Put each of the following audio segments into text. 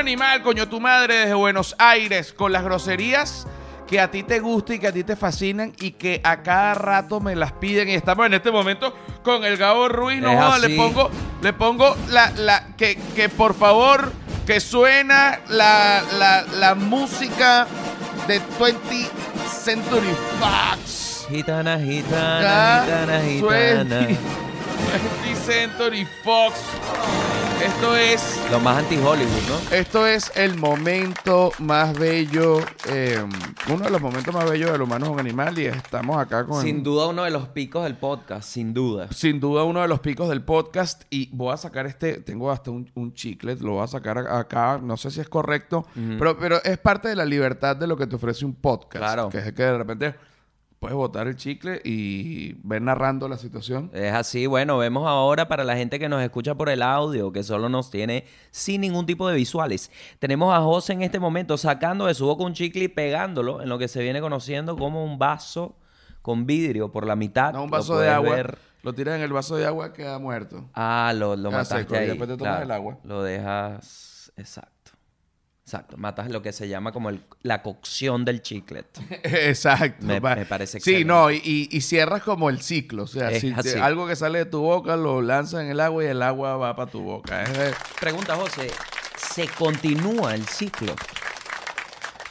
animal, coño, tu madre desde Buenos Aires, con las groserías que a ti te gustan y que a ti te fascinan y que a cada rato me las piden. Y estamos en este momento con el Gabo Ruiz. No joda, le pongo, le pongo la, la, que, que por favor, que suena la, la, la música de 20 Century Fox. Gitana, gitana, Ya, gitana, 20, gitana. 20 Century Fox. Esto es Lo más anti-Hollywood, ¿no? Esto es el momento más bello, eh, uno de los momentos más bellos del humano es un animal y estamos acá con... Sin duda uno de los picos del podcast, sin duda. Sin duda uno de los picos del podcast y voy a sacar este, tengo hasta un, un chicle, lo voy a sacar a- acá, no sé si es correcto, pero, pero es parte de la libertad de lo que te ofrece un podcast. Claro. Que es que de repente puedes botar el chicle y ver narrando la situación. Es así, bueno, vemos ahora para la gente que nos escucha por el audio, que solo nos tiene sin ningún tipo de visuales. Tenemos a José en este momento sacando de su boca un chicle y pegándolo en lo que se viene conociendo como un vaso con vidrio por la mitad. No, un vaso de agua, ver. lo tiras en el vaso de agua queda muerto. Ah, lo, lo Queda mataste seco, y después te tomas el agua. Lo dejas. Exacto. Exacto. Matas lo que se llama como el- la cocción del chiclet. Exacto. Me- parece Sí, excelente. no, y, cierras como el ciclo. O sea, si te- algo que sale de tu boca lo lanzas en el agua y el agua va para tu boca. Es Pregunta, José. ¿Se continúa el ciclo?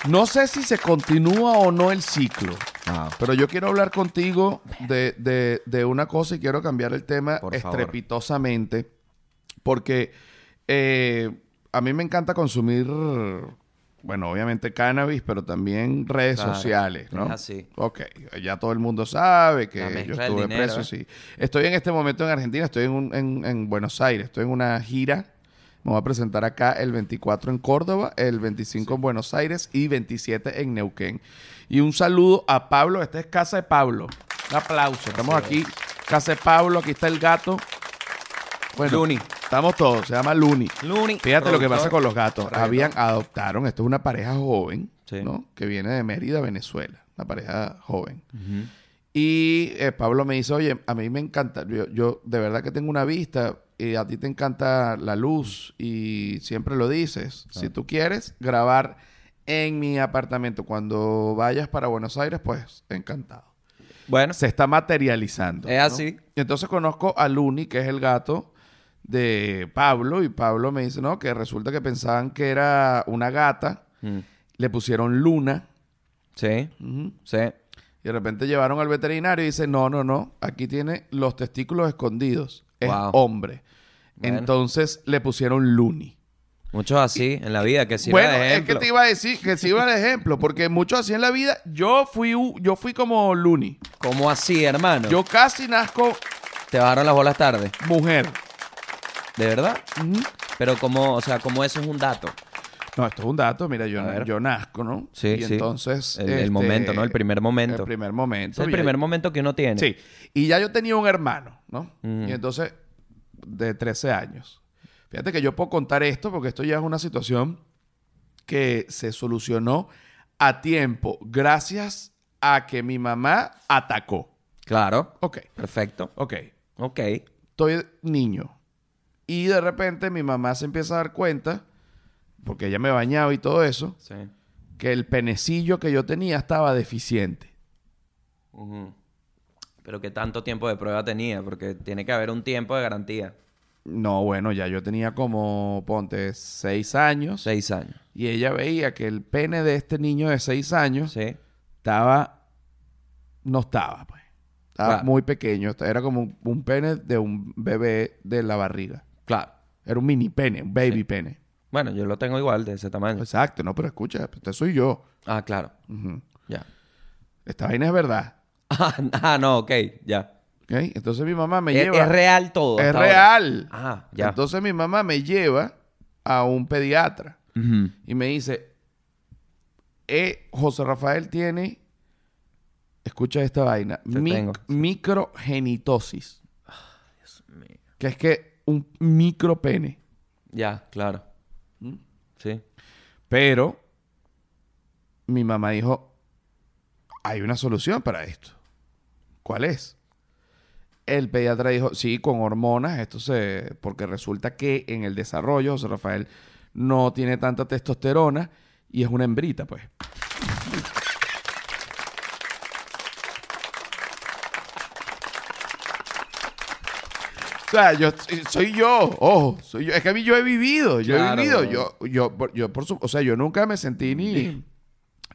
No sé si se continúa o no el ciclo. Ah. Pero yo quiero hablar contigo de, de- de una cosa y quiero cambiar el tema Por estrepitosamente. Porque eh, a mí me encanta consumir, bueno, obviamente cannabis, pero también redes Claro, sociales, ¿no? es así. Ok, ya todo el mundo sabe que yo estuve dinero, preso, ¿eh? sí. Estoy en este momento en Argentina, estoy en, un- en- en Buenos Aires, estoy en una gira. Me voy a presentar acá el 24 en Córdoba, el 25 en Buenos Aires y 27 en Neuquén. Y un saludo a Pablo, esta es Casa de Pablo. Un aplauso, estamos aquí. Casa de Pablo, aquí está el gato. Bueno, Luni. Estamos todos, se llama Luni. Luni. Fíjate lo que pasa con los gatos. Correcto. Habían, adoptaron, esto es una pareja joven, Sí. ¿no? Que viene de Mérida, Venezuela. Una pareja joven. Y eh, Pablo me dice, oye, a mí me encanta, yo, yo de verdad que tengo una vista y a ti te encanta la luz y siempre lo dices. Si tú quieres grabar en mi apartamento cuando vayas para Buenos Aires, pues encantado. Bueno, Se está materializando. Es ¿no? así. Entonces conozco a Luni, que es el gato de Pablo, y Pablo me dice, no, que resulta que pensaban que era una gata, mm, le pusieron Luna, sí, sí. y de repente llevaron al veterinario y dice, no, no, no, aquí tiene los testículos escondidos, es Wow. hombre. Bueno. Entonces le pusieron Luni. Muchos así en la vida que sirva bueno, de es ejemplo. que te iba a decir que sirva de ejemplo, porque muchos así en la vida, yo fui, yo fui como Luni. ¿Cómo así, hermano? Yo casi nazco Te bajaron las bolas tarde. mujer. ¿De verdad? Pero como, o sea, como eso es un dato. No, esto es un dato. Mira, yo, yo nazco, ¿no? Sí, y sí. entonces... El- el este, momento, ¿no? El primer momento. El primer momento. Es el Ya- primer momento que uno tiene. Sí. Y ya yo tenía un hermano, ¿no? Mm. Y entonces, de 13 años. Fíjate que yo puedo contar esto porque esto ya es una situación que se solucionó a tiempo gracias a que mi mamá atacó. Claro. Ok, Perfecto. ok. Ok. Estoy niño. Y de repente mi mamá se empieza a dar cuenta, porque ella me bañaba y todo eso, Sí. que el penecillo que yo tenía estaba deficiente. Pero qué tanto tiempo de prueba tenía, porque tiene que haber un tiempo de garantía. No, bueno, ya yo tenía como, ponte, seis años. Seis años. Y ella veía que el pene de este niño de seis años Sí. estaba... No estaba, pues. Estaba Claro. muy pequeño. Era como un, un pene de un bebé de la barriga. Claro. Era un mini pene, un baby pene. Bueno, yo lo tengo igual, de ese tamaño. Exacto, no, pero escucha, este soy yo. Ah, claro. Ya. Esta vaina es verdad. Ah, no, ok, ya. ¿ok? Entonces mi mamá me Es, lleva... es real todo. Es real. Ah, ya. Entonces mi mamá me lleva a un pediatra y me dice, eh, José Rafael tiene, escucha esta vaina, Te mic- tengo. microgenitosis. Que es que un micropene. Ya, claro. ¿Mm? Sí. Pero mi mamá dijo, hay una solución para esto. ¿Cuál es? El pediatra dijo, sí, con hormonas, esto se... Porque resulta que en el desarrollo, José Rafael no tiene tanta testosterona y es una hembrita, pues. O sea, yo soy yo, ojo, soy yo. Es que a mí yo he vivido, yo Claro, he vivido, bro. yo, yo, por- yo por su, o sea, yo nunca me sentí ni,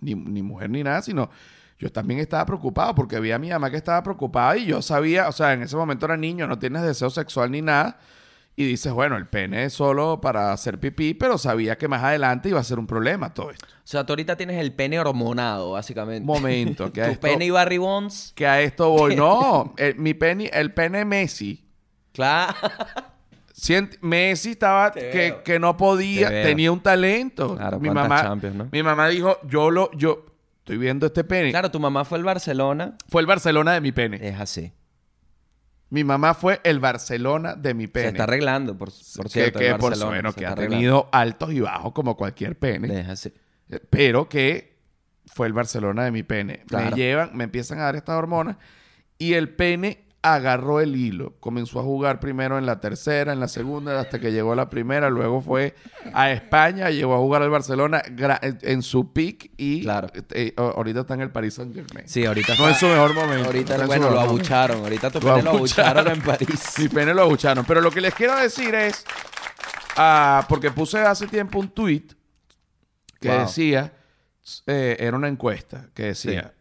ni, ni mujer ni nada, sino yo también estaba preocupado porque vi a mi mamá que estaba preocupada y yo sabía, o sea, en ese momento era niño, no tienes deseo sexual ni nada. Y dices, bueno, el pene es solo para hacer pipí, pero sabía que más adelante iba a ser un problema todo esto. O sea, tú ahorita tienes el pene hormonado, básicamente. Momento, que a tu esto, pene y Barry Bonds. que a esto voy. No, el- mi pene, el pene Messi. Claro. Sient- Messi estaba Te que, que no podía, Te tenía un talento. Claro, mi mamá, Champions, ¿no? mi mamá dijo, yo lo, yo estoy viendo este pene. claro, tu mamá fue el Barcelona. Fue el Barcelona de mi pene. Es así. Mi mamá fue el Barcelona de mi pene. Se está arreglando, por, por que, cierto. que el por que ha arreglando. tenido altos y bajos como cualquier pene. Es así. Eh, Pero que fue el Barcelona de mi pene. Claro. Me llevan, me empiezan a dar estas hormonas y el pene agarró el hilo. Comenzó a jugar primero en la tercera, en la segunda, hasta que llegó a la primera. Luego fue a España, llegó a jugar al Barcelona en- en su peak y Claro. eh, ahorita está en el Paris Saint Germain. Sí, ahorita No está- es su mejor momento. Ahorita, No bueno, lo momento. abucharon. Ahorita tu pene lo abucharon. en París. Mi pene lo abucharon. Pero lo que les quiero decir es, ah, porque puse hace tiempo un tweet que Wow. decía, eh, era una encuesta que decía,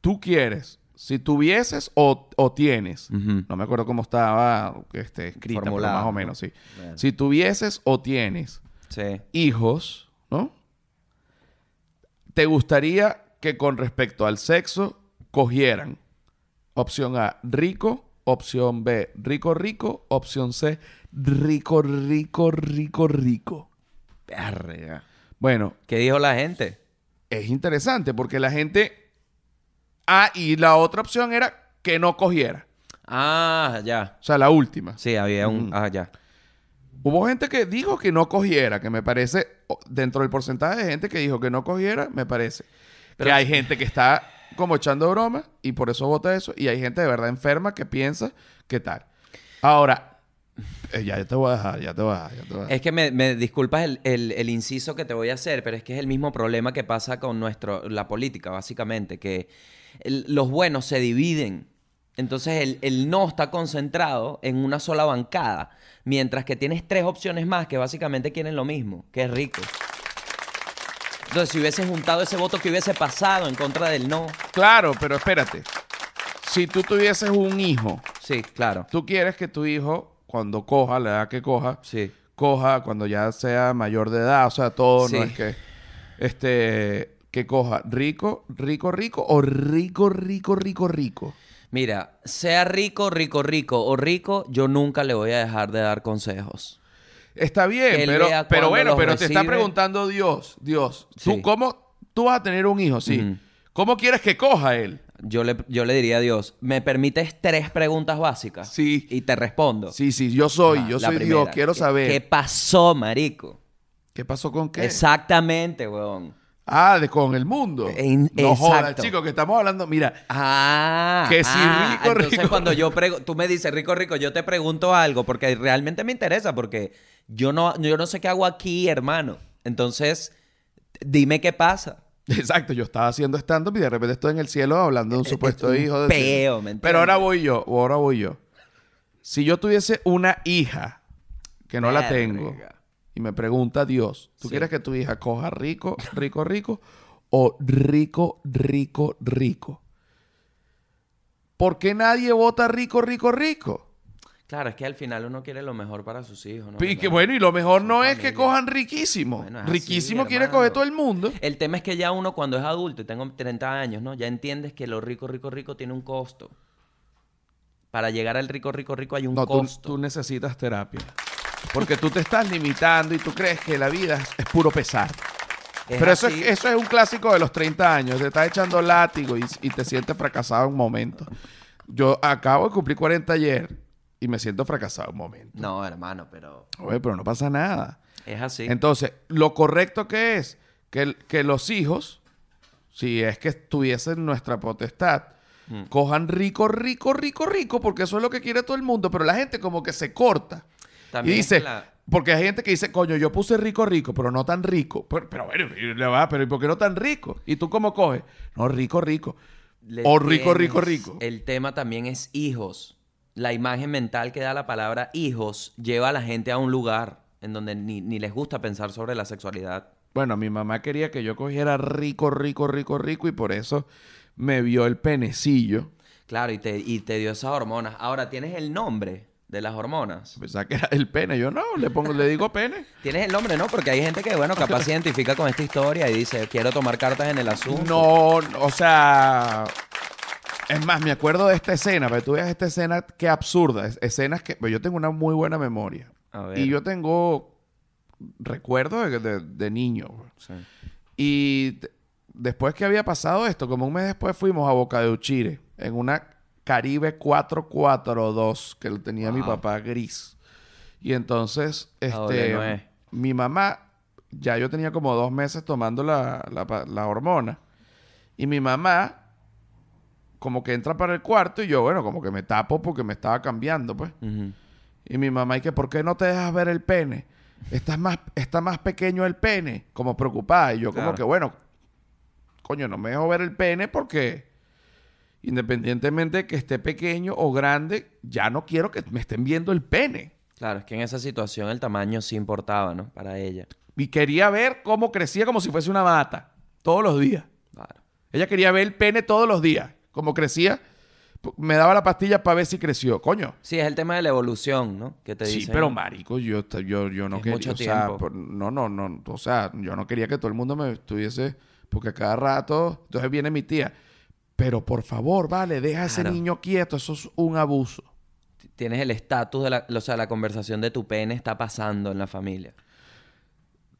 tú quieres, si tuvieses o, o tienes, no me acuerdo cómo estaba este, escrita, pero Formulada, más o ¿no? menos, sí. Si tuvieses o tienes Sí. hijos, ¿no? ¿Te gustaría que con respecto al sexo cogieran opción A, rico, opción B, rico, rico, opción C, rico, rico, rico, rico? Verga. Bueno, ¿Qué dijo la gente? es interesante porque la gente... Ah, y la otra opción era que no cogiera. Ah, ya. O sea, la última. Sí, había un... Ah, ya. Hubo gente que dijo que no cogiera, que me parece, dentro del porcentaje de gente que dijo que no cogiera, me parece. Pero- que hay gente que está como echando broma y por eso vota eso, y hay gente de verdad enferma que piensa que tal. Ahora, eh, ya te voy a dejar, ya te voy a dejar, ya te voy a dejar. Es que me, me disculpas el, el- el inciso que te voy a hacer, pero es que es el mismo problema que pasa con nuestro, la política, básicamente, que el- los buenos se dividen. Entonces el, el no está concentrado en una sola bancada, mientras que tienes tres opciones más que básicamente quieren lo mismo, que es rico. Entonces, si hubiese juntado ese voto que hubiese pasado en contra del no, Claro, pero espérate. Si tú tuvieses un hijo, sí, claro, tú quieres que tu hijo, cuando coja, la edad que coja, sí. coja cuando ya sea mayor de edad, o sea, todo Sí. no es que este que coja rico, rico, rico o rico, rico, rico, rico. Mira, sea rico, rico, rico o rico, yo nunca le voy a dejar de dar consejos. Está bien, pero, pero bueno, pero te está preguntando Dios, Dios, Sí. tú cómo tú vas a tener un hijo, sí. ¿Cómo quieres que coja él? Yo le, yo le diría a Dios, ¿me permites tres preguntas básicas? Sí. Y te respondo. Sí, sí, yo soy, Ajá, yo soy primera. Dios, quiero ¿Qué- saber. ¿Qué pasó, marico? ¿Qué pasó con qué? Exactamente, weón. Ah, de con el mundo. En- no jodas, chicos, que estamos hablando, mira, Ah, Que si ah, rico, entonces rico. cuando yo prego, tú me dices rico, rico, yo te pregunto algo porque realmente me interesa porque yo no, yo no sé qué hago aquí, hermano. Entonces, dime qué pasa. Exacto, yo estaba haciendo stand-up y de repente estoy en el cielo hablando de un supuesto un hijo. De peo. Pero ahora voy yo, o ahora voy yo. Si yo tuviese una hija que no la tengo y me pregunta Dios, ¿tú Sí. quieres que tu hija coja rico, rico, rico o rico, rico, rico? ¿Por qué nadie vota rico, rico, rico? Claro, es que al final uno quiere lo mejor para sus hijos, ¿no? Y que bueno, y lo mejor no es que cojan riquísimo. Bueno, es así, riquísimo quiere hermano. coger todo el mundo. El tema es que ya uno cuando es adulto y tengo 30 años, ¿no? Ya entiendes que lo rico, rico, rico tiene un costo. Para llegar al rico, rico, rico hay un No, tú, costo. tú necesitas terapia. Porque tú te estás limitando y tú crees que la vida es, puro pesar. Es Pero eso es, eso es un clásico de los 30 años. Te estás echando látigo y, y te sientes fracasado en un momento. Yo acabo de cumplir 40 ayer y me siento fracasado un momento. No, hermano, pero Oye, pero no pasa nada. es así. Entonces, lo correcto que es que, el- que los hijos, si es que estuviesen nuestra potestad, Mm. cojan rico, rico, rico, rico, porque eso es lo que quiere todo el mundo. Pero la gente como que se corta. También y dice, la- Porque hay gente que dice, coño, yo puse rico, rico, pero no tan rico. Pero, pero bueno, le va, pero ¿y por qué no tan rico? ¿Y tú cómo coges? No, rico, rico. Le O rico, rico, rico. El tema también es hijos. La imagen mental que da la palabra hijos lleva a la gente a un lugar en donde ni, ni les gusta pensar sobre la sexualidad. Bueno, mi mamá quería que yo cogiera rico, rico, rico, rico y por eso me vio el penecillo. Claro, y te, y te dio esas hormonas. Ahora, ¿tienes el nombre de las hormonas? Pensaba que era el pene. Yo no, le pongo, le digo pene. Tienes el nombre, ¿no? Porque hay gente que, bueno, capaz se identifica con esta historia y dice, quiero tomar cartas en el asunto. No, o sea. Es más, me acuerdo de esta escena, pero tú veas esta escena, qué absurda. Es- escenas que. pues yo tengo una muy buena memoria. A ver. Y yo tengo recuerdos de, de- de niño. Sí. Y t- después que había pasado esto, como un mes después fuimos a Boca de Uchire, en una Caribe 442 que lo tenía mi papá gris. Y entonces, este, nuez. mi mamá, ya yo tenía como dos meses tomando la, la hormona. Y mi mamá, como que entra para el cuarto y yo, bueno, como que me tapo porque me estaba cambiando, pues. Y mi mamá, ¿y que por qué no te dejas ver el pene? Estás más, está más pequeño el pene, como preocupada. Y yo como que, bueno, coño, no me dejo ver el pene porque independientemente de que esté pequeño o grande, ya no quiero que me estén viendo el pene. Claro, es que en esa situación el tamaño sí importaba, ¿no? Para ella. Y quería ver cómo crecía como si fuese una mata, todos los días. Claro. Ella quería ver el pene todos los días, como crecía. Me daba la pastilla para ver si creció. Coño, Sí, es el tema de la evolución, ¿no? Que te Sí, dicen. pero marico, yo, yo, yo no quería, mucho o sea, tiempo. por- no, no, no, o sea, yo no quería que todo el mundo me estuviese, porque a cada rato, entonces viene mi tía, pero por favor, vale, deja a ese Claro. niño quieto, eso es un abuso. Tienes el estatus de la... O sea, la conversación de tu pene está pasando en la familia.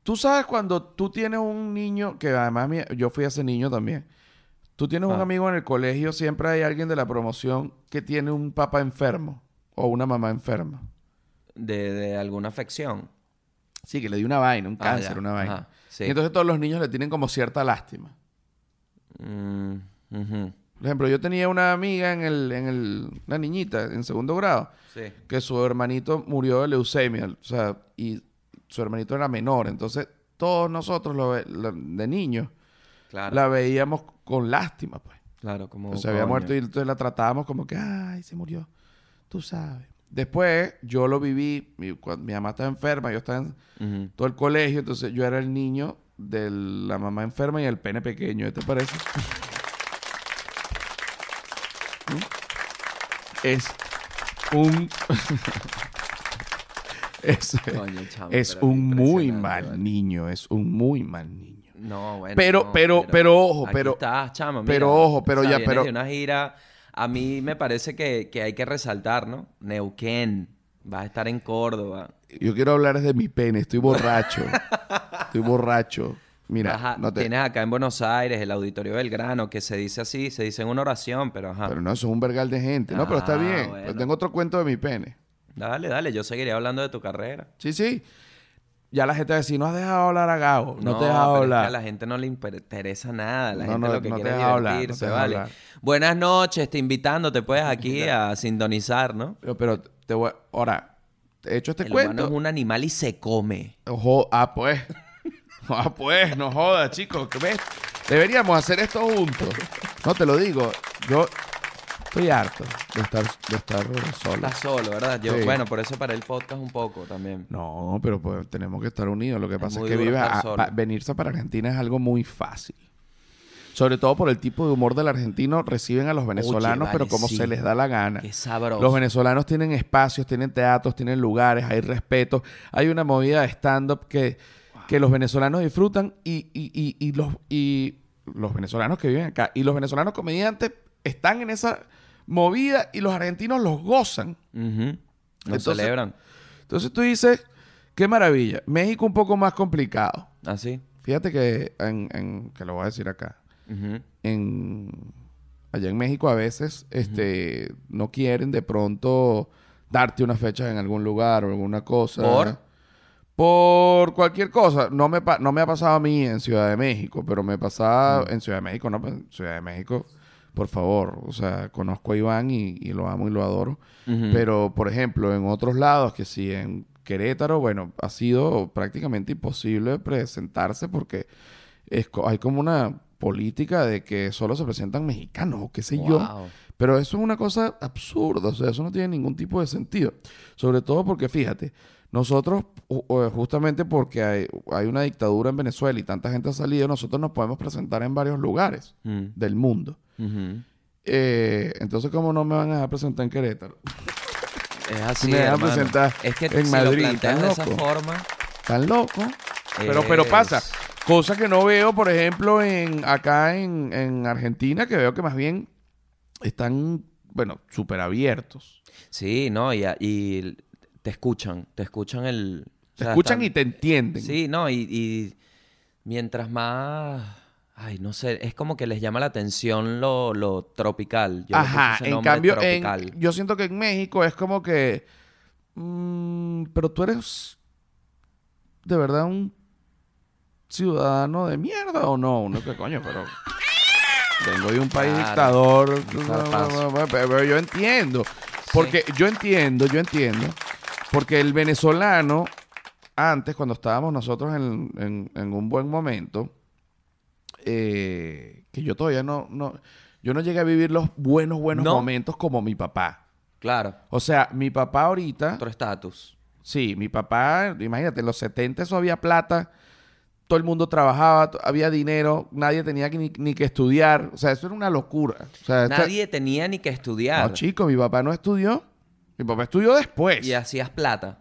Tú sabes cuando tú tienes un niño, que además yo fui ese niño también, tú tienes un Ah. amigo en el colegio, siempre hay alguien de la promoción que tiene un papá enfermo o una mamá enferma. De, de alguna afección. Sí, que le dio una vaina, un Ah, cáncer, ya. una vaina. Ajá, sí. Y entonces todos los niños le tienen como cierta lástima. Mm. Por ejemplo, yo tenía una amiga en el, en el, una niñita en segundo grado, Sí. que su hermanito murió de leucemia, o sea, y su hermanito era menor. Entonces, todos nosotros lo ve- lo- de niños Claro. la veíamos con lástima, pues. Claro, como... O sea, había coño. muerto y entonces la tratábamos como que, ay, se murió. Tú sabes. Después, yo lo viví, mi, cuando mi mamá estaba enferma, yo estaba en todo el colegio, entonces yo era el niño de la mamá enferma y el pene pequeño, ¿qué te parece? ¿Mm? Es un... es Coño, chamo, es un muy mal niño, es un muy mal niño. No, bueno. Pero- no, pero- pero ojo, aquí pero- estás, chamo, pero ojo, pero O sea, ya, pero- de una gira... A mí me parece que, que hay que resaltar, ¿no? Neuquén. Va a estar en Córdoba. Yo quiero hablar de mi pene, estoy borracho. estoy borracho. Mira, Ajá, no te- Tienes acá en Buenos Aires el Auditorio Belgrano, que se dice así, se dice en una oración, pero ajá. pero no, eso es un vergal de gente. No, pero está Ah, bien. bueno. Pues tengo otro cuento de mi pene. Dale, dale, yo seguiré hablando de tu carrera. Sí, sí. Ya la gente va a decir, no has dejado hablar a Gabo. No, te pero has dejado es que hablar. a la gente no le interesa nada. La No, gente no, lo que no te quiere es deja hablar, no te divertirse, deja ¿vale? hablar. Buenas noches, te invitando, te puedes aquí a sintonizar, ¿no? Pero, pero te voy a... Ahora, te he hecho este el humano cuento. es un animal y se come. Ojo, ah, pues. ah, pues, no jodas, chicos. ¿qué ves? Deberíamos hacer esto juntos. No, te lo digo. Yo estoy harto de estar, de estar solo. Estás solo, ¿verdad? Yo, Sí. bueno, por eso para el podcast un poco también. No, pero pues tenemos que estar unidos. Lo que pasa es, que a- pa- venirse para Argentina es algo muy fácil. Sobre todo por el tipo de humor del argentino, reciben a los venezolanos, vale, pero como sí. se les da la gana. Qué sabroso. Los venezolanos tienen espacios, tienen teatros, tienen lugares, hay respeto. Hay una movida de stand-up que, que los venezolanos disfrutan y, y- y- y los, y los venezolanos que viven acá y los venezolanos comediantes están en esa movida y los argentinos los gozan. Ujú. Lo Entonces- celebran. Entonces tú dices, qué maravilla. México un poco más complicado. ¿Así? Fíjate que, en, en- que lo voy a decir acá, en, allá en México a veces este, no quieren de pronto darte una fecha en algún lugar o alguna cosa. ¿Por? Por cualquier cosa. No me, pa- no me ha pasado a mí en Ciudad de México, pero me pasaba en Ciudad de México, no, Pues, en Ciudad de México, por favor. O sea, conozco a Iván y, y lo amo y lo adoro. Pero, por ejemplo, en otros lados, que sí, en Querétaro, bueno, ha sido prácticamente imposible presentarse porque es hay como una política de que solo se presentan mexicanos o qué sé yo. Pero eso es una cosa absurda, o sea, eso no tiene ningún tipo de sentido. Sobre todo porque, fíjate, nosotros, ju- eh, justamente porque hay, hay una dictadura en Venezuela y tanta gente ha salido, nosotros nos podemos presentar en varios lugares Mm. del mundo. Eh, entonces, ¿cómo no me van a dejar presentar en Querétaro? Es así, me dejan presentar Es que en si Madrid, lo ¿estás de esa loco? forma... ¿Están locos? Pero, pero pasa. Cosa que no veo, por ejemplo, en acá en, en Argentina, que veo que más bien están, bueno, súper abiertos. Sí, no, y, y te escuchan, te escuchan el... o Te sea, escuchan están- y te entienden. Sí, no, y, y mientras más... Ay, no sé, es como que les llama la atención lo, lo tropical. Yo Ajá, en cambio, en- yo siento que en México es como que. mm, pero tú eres. De verdad un ciudadano de mierda o no? Uno que coño, pero. Vengo de un país Claro, dictador. un. Pero yo entiendo. Porque yo entiendo, yo entiendo. Porque el venezolano, antes, cuando estábamos nosotros en, en- en un buen momento, eh, que yo todavía no, no, yo no llegué a vivir los buenos, buenos ¿No? momentos como mi papá. Claro, O sea, mi papá ahorita, otro estatus. sí, mi papá, imagínate, en los 70 eso había plata, todo el mundo trabajaba, había dinero, nadie tenía que ni, ni que estudiar, o sea, eso era una locura. O sea, esta- Nadie tenía ni que estudiar. no, chico, mi papá no estudió, mi papá estudió después. Y hacías plata.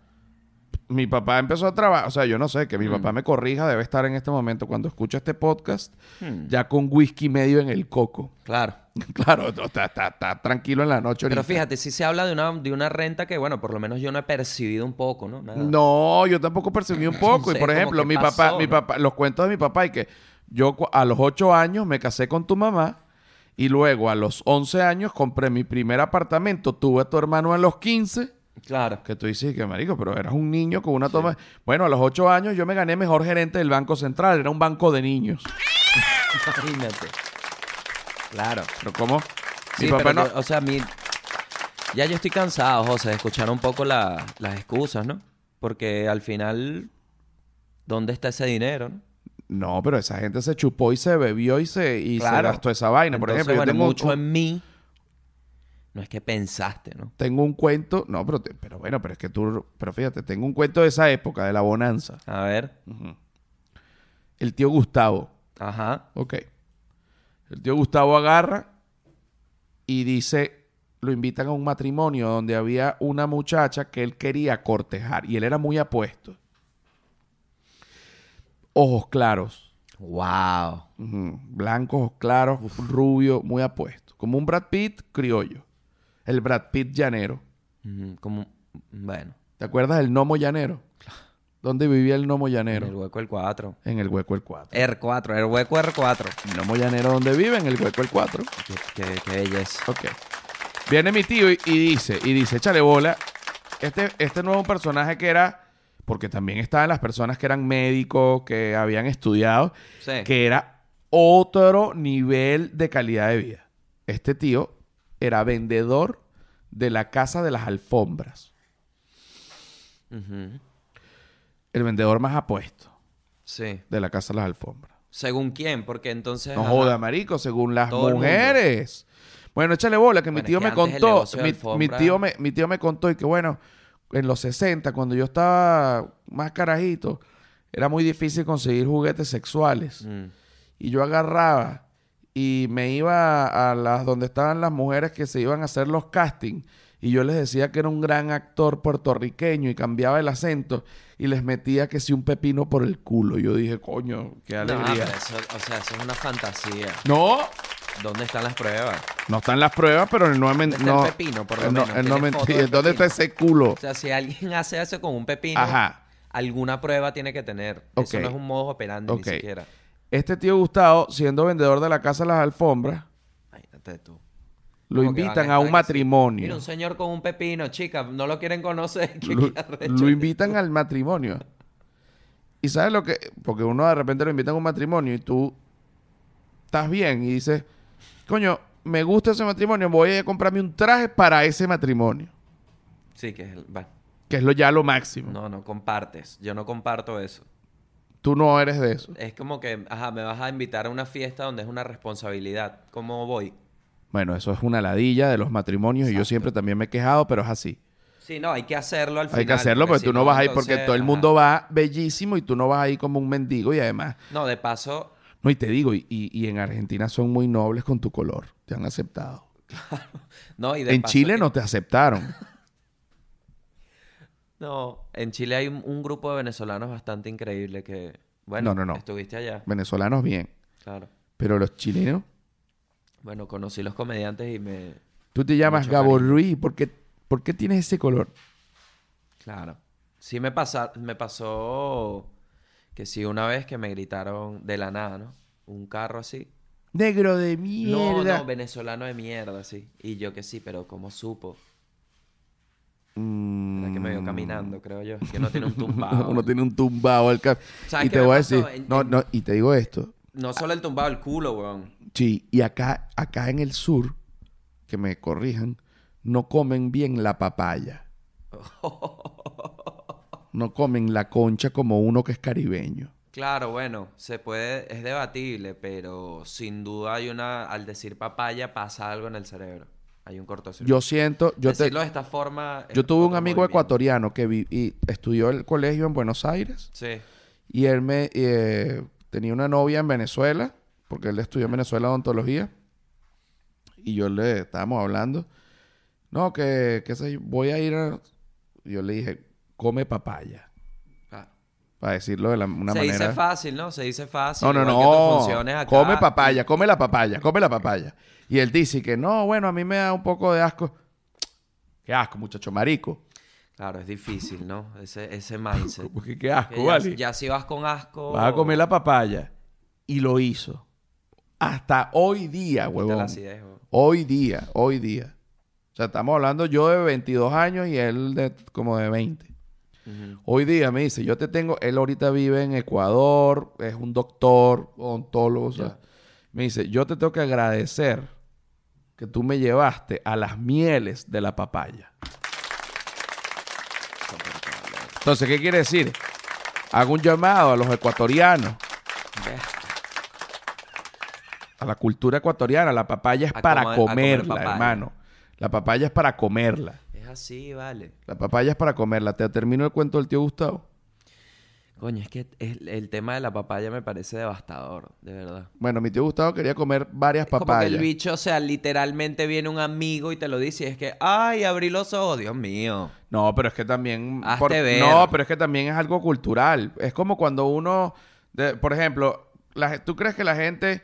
Mi papá empezó a trabajar, o sea, yo no sé, que mi Mm. papá me corrija, debe estar en este momento cuando escucha este podcast, Hmm, ya con whisky medio en el coco. Claro. Claro, está, está- está tranquilo en la noche Pero ahorita. fíjate, sí se habla de una, de una renta que, bueno, por lo menos yo no he percibido un poco, ¿no? Nada. No, yo tampoco percibí un poco. y sé, por ejemplo, mi pasó, papá, mi papá, los cuentos de mi papá y que yo a los 8 años me casé con tu mamá y luego a los 11 años compré mi primer apartamento, tuve a tu hermano a los 15, Claro. que tú dices que marico, pero eras un niño con una toma. Bueno, a los 8 años yo me gané mejor gerente del Banco Central, era un banco de niños. Imagínate. Claro. Pero cómo? Sí, mi papá pero no o sea, mi... ya yo estoy cansado, José, de escuchar un poco la- las excusas, ¿no? Porque al final, ¿dónde está ese dinero? no? No, pero esa gente se chupó y se bebió y se y se gastó esa vaina, por ejemplo, yo bueno, un- mucho en mí. No es que pensaste, ¿no? tengo un cuento, no, pero, te- pero bueno, pero es que tú, pero fíjate, tengo un cuento de esa época, de la bonanza. A ver. El tío Gustavo, Ajá. ok. El tío Gustavo agarra y dice, lo invitan a un matrimonio donde había una muchacha que él quería cortejar y él era muy apuesto. Ojos claros, Wow. ujú, blancos, ojos claros, rubio, muy apuesto. Como un Brad Pitt criollo. El Brad Pitt llanero. Como... Bueno. ¿Te acuerdas del gnomo llanero? ¿Dónde vivía el gnomo En llanero? el hueco el 4. En el hueco el 4. R4, el hueco R4. El gnomo llanero donde vive, en el hueco el 4. Qué, qué- qué belleza. Ok. Viene mi tío y, y dice, y dice, échale bola. Este, este nuevo personaje que era, porque también estaban las personas que eran médicos, que habían estudiado, Sí. que era otro nivel de calidad de vida. Este tío era vendedor de la casa de las alfombras. El vendedor más apuesto Sí. de la casa de las alfombras. ¿Según quién? Porque entonces... No ajá. joda, marico, según las Todo mujeres. Bueno, échale bola, que mi tío me contó. mi tío me, mi tío me contó y que, bueno, en los 60, cuando yo estaba más carajito, era muy difícil conseguir juguetes sexuales. Mm. Y yo agarraba y me iba a las donde estaban las mujeres que se iban a hacer los castings. Y yo les decía que era un gran actor puertorriqueño y cambiaba el acento y les metía que si un pepino por el culo. Yo dije, coño, qué No, alegría. eso, o sea, eso es una fantasía. No, ¿Dónde están las pruebas? No están las pruebas, pero él no ¿Dónde está no, el pepino, por lo él no, menos? él no ¿Tiene me- foto del ¿Dónde está ese culo? O sea, si alguien hace eso con un pepino, Ajá. alguna prueba tiene que tener. Eso no es un modo operandi Ok. ni siquiera. Este tío Gustavo, siendo vendedor de la casa de las alfombras, Imagínate tú. Lo Como invitan a un matrimonio. Mira, un señor con un pepino, chica, no lo quieren conocer. ¿Qué Lo, invitan al matrimonio. Y sabes lo que, porque uno de repente lo invitan a un matrimonio y tú estás bien y dices, coño, me gusta ese matrimonio, voy a comprarme un traje para ese matrimonio. Sí, que es el... bueno. Que es lo ya lo máximo. No, no compartes. Yo no comparto eso. Tú no eres de eso. Es como que, ajá, me vas a invitar a una fiesta donde es una responsabilidad. ¿Cómo voy? Bueno, eso es una ladilla de los matrimonios y yo siempre también me he quejado, pero es así. Sí, no, hay que hacerlo al final. Hay que hacerlo porque si tú no vas ahí porque todo el mundo va bellísimo y tú no vas ahí como un mendigo y además... No, de paso, No, y te digo, y, y- y en Argentina son muy nobles con tu color. Te han aceptado. no, y de En paso Chile que- no te aceptaron. No, en Chile hay un, un grupo de venezolanos bastante increíble que, bueno, No, no, no. estuviste allá, Venezolanos bien. claro. Pero los chilenos... Bueno, conocí los comediantes y me, Tú te llamas Gabo cariño. Ruiz. ¿Por qué, por qué tienes ese color? claro. Sí me pasa, me pasó que sí una vez que me gritaron de la nada, ¿no? Un carro así. Negro de No, mierda. no, venezolano de mierda, sí. Y yo que sí, pero ¿cómo supo? Mm. Era que me vio caminando, creo yo. Que no tiene un tumbado. Uno tiene un tumbado cap. ¿Sabes Y te voy a decir, En- no, no, y te digo esto. No solo el tumbado, el culo, weón. Sí, y acá, acá en el sur, que me corrijan, no comen bien la papaya. No comen la concha como uno que es caribeño. Claro, bueno, se puede, es debatible, pero sin duda hay una, al decir papaya pasa algo en el cerebro. Hay un cortocircuito. Yo siento, yo te, Decirlo de esta forma. yo tuve un amigo movimiento. ecuatoriano que vi- y estudió el colegio en Buenos Aires Sí. y él me eh, tenía una novia en Venezuela porque él estudió en Venezuela odontología y yo le estábamos hablando, no que, que sé yo, voy a ir a, yo le dije come papaya Ah. para decirlo de la, una Se manera. dice fácil, ¿no? Se dice fácil. No, no, no. acá. Come papaya, come la papaya, come la papaya. Y él dice que no, bueno, a mí me da un poco de asco. Qué asco, muchacho marico. Claro, es difícil, ¿no? Ese, ese mindset. Porque qué asco, ya, ¿vale? ya si vas con asco. Vas a comer la papaya. Y lo hizo. Hasta hoy día, huevón. acidez, weón. Hoy día, hoy día. O sea, estamos hablando yo de 22 años y él de como de 20. Ujú. Hoy día me dice, yo te tengo, él ahorita vive en Ecuador, es un doctor, odontólogo, o sea, me dice, yo te tengo que agradecer que tú me llevaste a las mieles de la papaya. Entonces, ¿qué quiere decir? Hago un llamado a los ecuatorianos. A la cultura ecuatoriana. La papaya es A para comer- a comer comerla, papaya. hermano. La papaya es para comerla. Es así, vale. La papaya es para comerla. Te termino el cuento del tío Gustavo. Coño, es que el tema de la papaya me parece devastador, de verdad. Bueno, mi tío Gustavo quería comer varias Como que papayas. el bicho, o sea, literalmente viene un amigo y te lo dice y es que, ay, abrí los ojos, Dios mío. No, pero es que también... Hazte ver. No, pero es que también es algo cultural. Es como cuando uno... de- por ejemplo, la ¿tú crees que la gente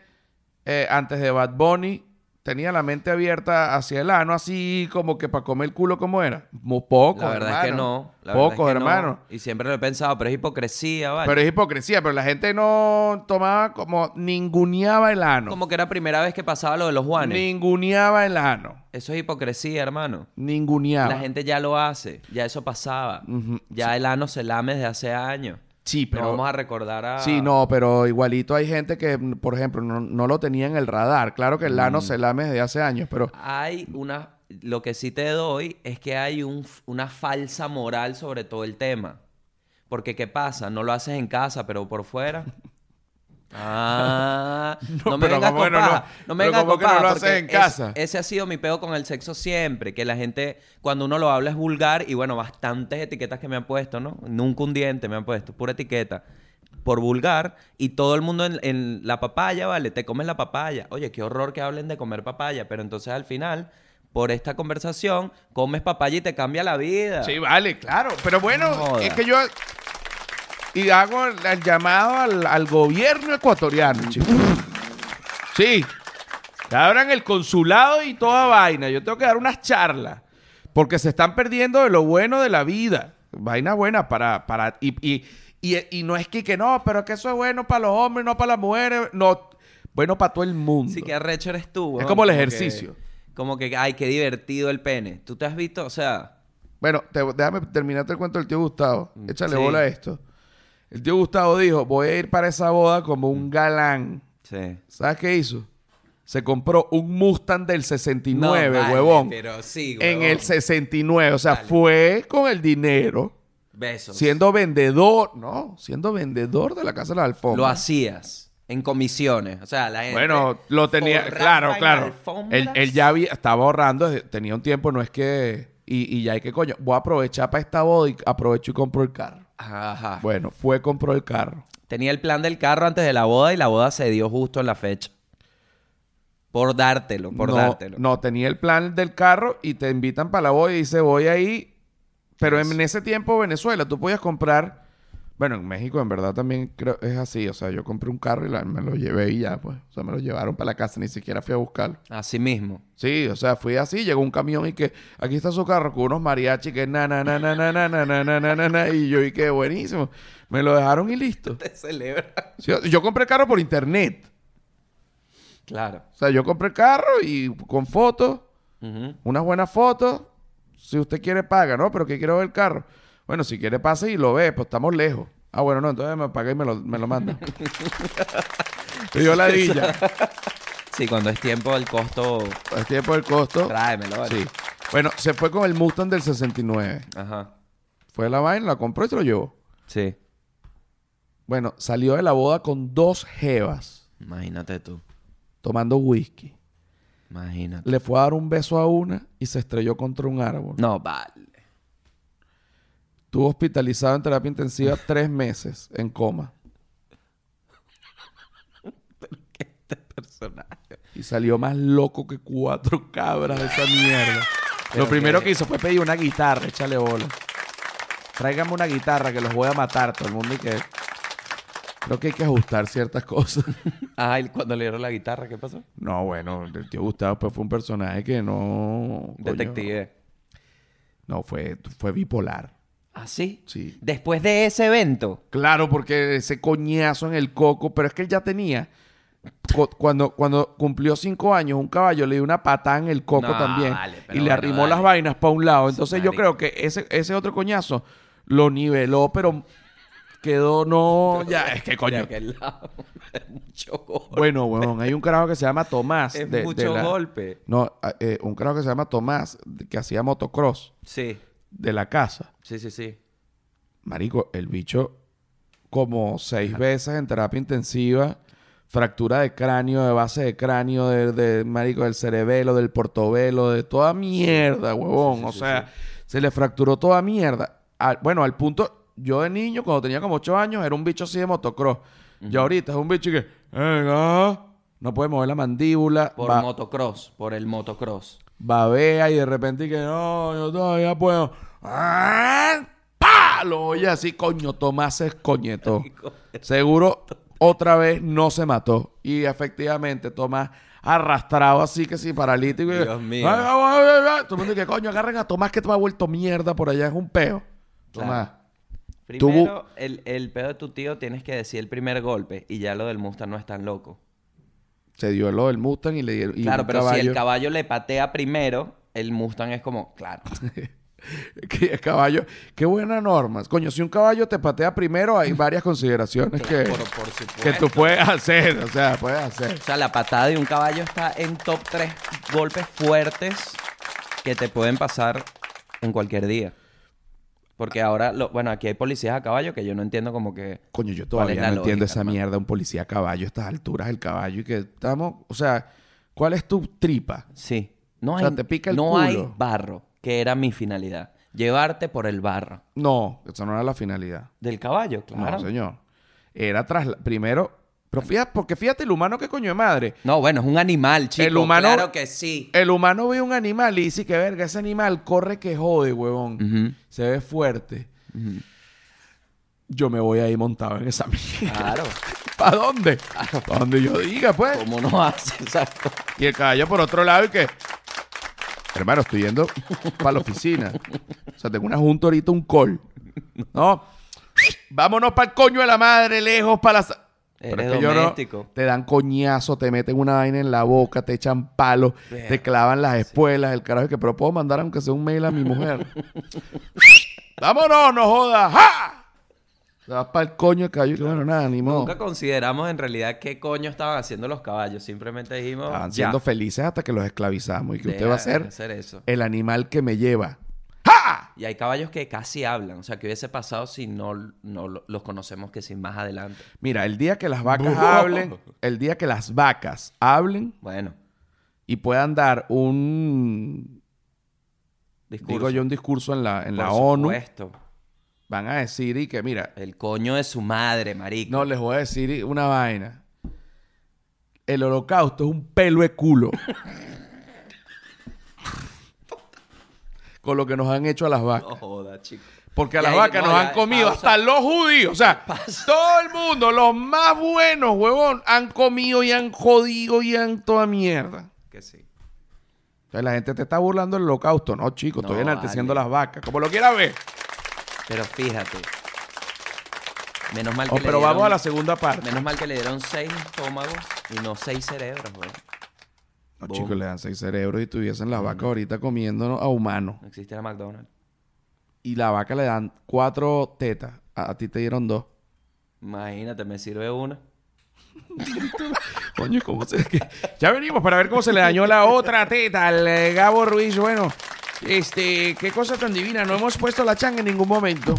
eh, antes de Bad Bunny tenía la mente abierta hacia el ano así como que para comer el culo como era? Muy poco, La verdad es que hermano. no. La verdad Poco, es que no. hermano. Y siempre lo he pensado, pero es hipocresía, ¿vale? Pero es hipocresía, pero la gente no tomaba como... Ninguneaba el ano. Como que era primera vez que pasaba lo de los Juanes. Ninguneaba el ano. Eso es hipocresía, hermano. Ninguneaba. La gente ya lo hace. Ya eso pasaba. Ya el ano se lame desde hace años. Sí, pero... No vamos a recordar a... Sí, no, pero igualito hay gente que, mm, por ejemplo, no, no lo tenía en el radar. Claro que el Mm. lano se lame desde hace años, pero Hay una... Lo que sí te doy es que hay un, una falsa moral sobre todo el tema. Porque, ¿qué pasa? No lo haces en casa, pero por fuera... Ah, no, No, me vengas ¿cómo con que no paja. No me vengas ¿cómo con que no lo haces en es- casa? ese ha sido mi pego con el sexo siempre. Que la gente, cuando uno lo habla es vulgar. Y bueno, bastantes etiquetas que me han puesto, ¿no? Nunca un diente me han puesto. Pura etiqueta. Por vulgar. Y todo el mundo en, en la papaya, ¿vale? Te comes la papaya. Oye, qué horror que hablen de comer papaya. Pero entonces al final, por esta conversación, comes papaya y te cambia la vida. sí, vale, claro. Pero bueno, No es que yo y hago el, el llamado al, al gobierno ecuatoriano, chicos. Sí, que abran el consulado y toda vaina. Yo tengo que dar unas charlas porque se están perdiendo de lo bueno de la vida. Vainas buenas para para y, y, y, y no es que, que no, pero es que eso es bueno para los hombres, no para las mujeres, no, bueno para todo el mundo. Sí, que arrecho eres tú. weón. como el que- ejercicio. como que, ay, qué divertido el pene. ¿Tú te has visto? O sea, Bueno, te- déjame terminarte el cuento del tío Gustavo. Échale Mm, Sí. bola a esto. El tío Gustavo dijo, voy a ir para esa boda como un galán. sí. ¿Sabes qué hizo? se compró un Mustang del 69, No, vale, huevón. Pero sí, En el 69, o sea, Vale. fue con el dinero, Besos. siendo vendedor, no, siendo vendedor de la casa de la alfombra. Lo hacías en comisiones. O sea, la gente. Bueno, lo tenía, claro, claro. Él, él ya había, estaba ahorrando, tenía un tiempo, no es que... Y, y ya hay que coño, voy a aprovechar para esta boda y aprovecho y compro el carro. Ajá. Bueno, fue, compró el carro. Tenía el plan del carro antes de la boda y la boda se dio justo en la fecha. Por dártelo, por no, dártelo. No, tenía el plan del carro y te invitan para la boda y dice, voy ahí. Pero en ese tiempo, Venezuela, tú podías comprar... Bueno, en México en verdad también creo es así. O sea, yo compré un carro y la- me lo llevé y ya, pues. O sea, me lo llevaron para la casa. Ni siquiera fui a buscarlo. Así mismo. Sí, o sea, fui así. Llegó un camión y que... Aquí está su carro con unos mariachi que na, na, na, na, na, na, na, na, na, na, na, na, Y yo, y que buenísimo. Me lo dejaron y listo. Te celebra. Sí, yo compré el carro por internet. Claro. O sea, yo compré el carro y con fotos... Unas buenas fotos. Si usted quiere, paga, ¿no? Pero que quiero ver el carro. Bueno, si quiere, pase y lo ve. Pues estamos lejos. Ah, bueno, no. Entonces me paga y me lo, me lo manda. Me dio la dilla. Sí, cuando es tiempo del costo, El tiempo del costo. tráemelo. ¿vale? Sí. Bueno, se fue con el Mustang del 69. Ajá. Fue a la vaina, la compró y se lo llevó. Sí. Bueno, salió de la boda con dos jevas Imagínate tú. tomando whisky. Imagínate. Le fue a dar un beso a una y se estrelló contra un árbol. No, vale. Estuvo hospitalizado en terapia intensiva tres meses en coma. Este personaje. Y salió más loco que cuatro cabras de esa mierda. Pero Lo primero que- que hizo fue pedir una guitarra, échale bola. Tráigame una guitarra que los voy a matar todo el mundo y que... Creo que hay que ajustar ciertas cosas. Ah, y cuando le dieron la guitarra, ¿qué pasó? no, bueno, el tío Gustavo pues fue un personaje que no... coño, Detective. no, fue, fue bipolar. ¿Ah, sí? Sí. Después de ese evento. Claro, porque ese coñazo en el coco, pero es que él ya tenía... cu- Cuando, cuando cumplió cinco años, un caballo le dio una patada en el coco No, también. vale, y le bueno, arrimó dale. las vainas para un lado. Entonces yo marico. creo que ese, ese otro coñazo lo niveló, pero quedó no... Ya, es que De coño. aquel lado. Es mucho golpe. Bueno, bueno, hay un carajo que se llama Tomás. es de- de mucho la- golpe. No, eh, un carajo que se llama Tomás, que hacía motocross Sí. De la casa. Sí, sí, sí. Marico, el bicho como seis veces en terapia intensiva, fractura de cráneo, de base de cráneo, de, de, marico, del cerebelo, del portobelo, de toda mierda, huevón. Sí, sí, o sí, sea, se le fracturó toda mierda. Al- bueno, al punto, yo de niño, cuando tenía como ocho años, era un bicho así de motocross. Y ahorita es un bicho que, venga, no puede mover la mandíbula, Por motocross. Por el motocross. babea y de repente y que no, yo todavía puedo. ¡Ah! ¡Pah! Lo oye así, coño, Tomás se escoñetó. Seguro otra vez no se mató. Y efectivamente, Tomás arrastrado así que sí, paralítico. y- Dios mío. Todo el mundo dice, coño, agarren a Tomás que te va vuelto mierda por allá, es un peo. Claro. Tomás. Primero, el, el pedo de tu tío tienes que decir el primer golpe y ya lo del Mustang no es tan loco. Se dio lo del Mustang y le dieron. y claro, pero si el caballo le patea primero, el Mustang es como, claro. que caballo. Qué buena norma. Coño, si un caballo te patea primero, hay varias consideraciones que, por, por que tú puedes hacer. O sea, puedes hacer. O sea, la patada de un caballo está en top 3 golpes fuertes que te pueden pasar en cualquier día. Porque ahora, lo- bueno, aquí hay policías a caballo que yo no entiendo como que... Coño, yo ¿Cuál es todavía no entiendo esa hermano? mierda. Un policía a caballo, a estas alturas, el caballo. Y que estamos. O sea, ¿cuál es tu tripa? Sí. No O hay, sea, te pica el no culo. hay barro, que era mi finalidad. Llevarte por el barro. No, esa no era la finalidad. Del caballo, claro. No, señor. Era tras. Primero. Pero fíjate, porque fíjate el humano que coño de madre. No, bueno, es un animal, chico. El humano- Claro que sí. El humano ve un animal y dice que verga, ese animal corre que jode, huevón. Se ve fuerte. Yo me voy ahí montado en esa mierda. Claro. ¿Para dónde? Para donde yo diga, pues. ¿Cómo no hace? Exacto. Y el caballo por otro lado y que... Hermano, estoy yendo para la oficina. O sea, tengo una junta ahorita, un call. No. Vámonos para el coño de la madre, lejos para la... Pero Eres es que yo no- te dan coñazo, te meten una vaina en la boca, te echan palos, te clavan las espuelas, el carajo que pero puedo mandar aunque sea un mail a mi mujer. Vámonos, no jodas. ¡Ja! Te vas para el coño el caballo. y Bueno, nada, ni modo. Nunca consideramos en realidad qué coño estaban haciendo los caballos. Simplemente dijimos. Estaban ya, siendo felices hasta que los esclavizamos. Y que usted va a ser hacer eso. el animal que me lleva. ¡Ja! Y hay caballos que casi hablan. O sea, ¿qué hubiese pasado si no, no lo- los conocemos que sin más adelante? Mira, el día que las vacas hablen, el día que las vacas hablen Bueno, y puedan dar un, discurso. digo yo, un discurso en la, en Por la ONU, supuesto. Van a decir y que, mira, El coño de su madre, marico. no les voy a decir una vaina. El holocausto es un pelo de culo. Con lo que nos han hecho a las vacas. No joda, chico. Porque a las ahí- vacas no, nos ya, han comido pausa. hasta los judíos. O sea, todo el mundo, los más buenos, huevón, han comido y han jodido y han toda mierda. Que sí. Entonces la gente te está burlando del holocausto. No, chico, estoy No, enalteciendo vale. las vacas. Como lo quiera ver. Pero fíjate. Menos mal que Oh, le vamos dieron- a la segunda parte. Menos mal que le dieron seis estómagos y no seis cerebros, güey. No, Boom. chicos, le dan seis cerebros y tuviesen las vacas ahorita comiéndonos a humanos. No existe la McDonald's. Y la vaca le dan cuatro tetas. A, a ti te dieron dos. Imagínate, me sirve una. Coño, ¿cómo se...? Ya venimos para ver cómo se le dañó la otra teta al eh, Gabo Ruiz. Bueno, este... Qué cosa tan divina. No hemos puesto la changa en ningún momento.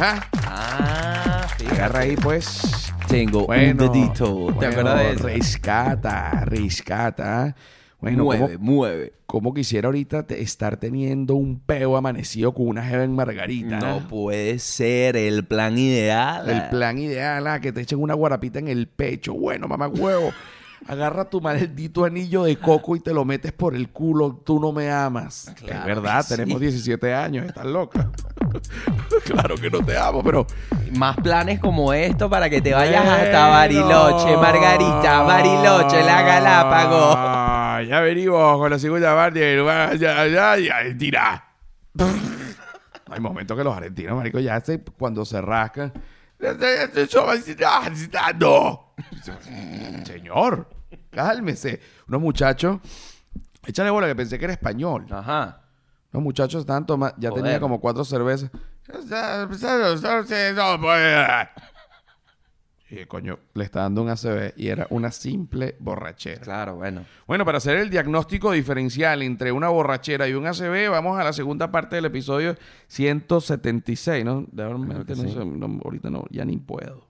¿Ah? Ah. Agarra ahí, pues... Tengo Bueno, un dedito. ¿Te acuerdas de eso? Rescata, rescata. ¿ah? Bueno, ¿cómo, mueve, mueve. cómo quisiera ahorita te- estar teniendo un peo amanecido con una jeva en Margarita? No puede ser el plan ideal. El plan ideal, ah, que te echen una guarapita en el pecho. Bueno, mamá huevo. Agarra tu maldito anillo de coco y te lo metes por el culo. Tú no me amas. Claro es verdad, sí. tenemos 17 años. Estás loca. claro que no te amo, pero... Más planes como esto para que te vayas hasta. Bariloche, Margarita, Bariloche, la Galápagos. Ah, ya venimos con la segunda parte. Ya, ya, ya, ya, Argentina. Hay momentos que los argentinos, marico, ya se, cuando se rascan. No. Señor, cálmese. Unos muchachos. Échale bola que pensé que era español. Ajá. Los muchachos estaban tomando, ya Joder. tenía como cuatro cervezas. Y coño, le está dando un ACV y era una simple borrachera. Claro, bueno. Bueno, para hacer el diagnóstico diferencial entre una borrachera y un ACV, vamos a la segunda parte del episodio 176, ¿no? De no sí. ahorita no, ya ni puedo.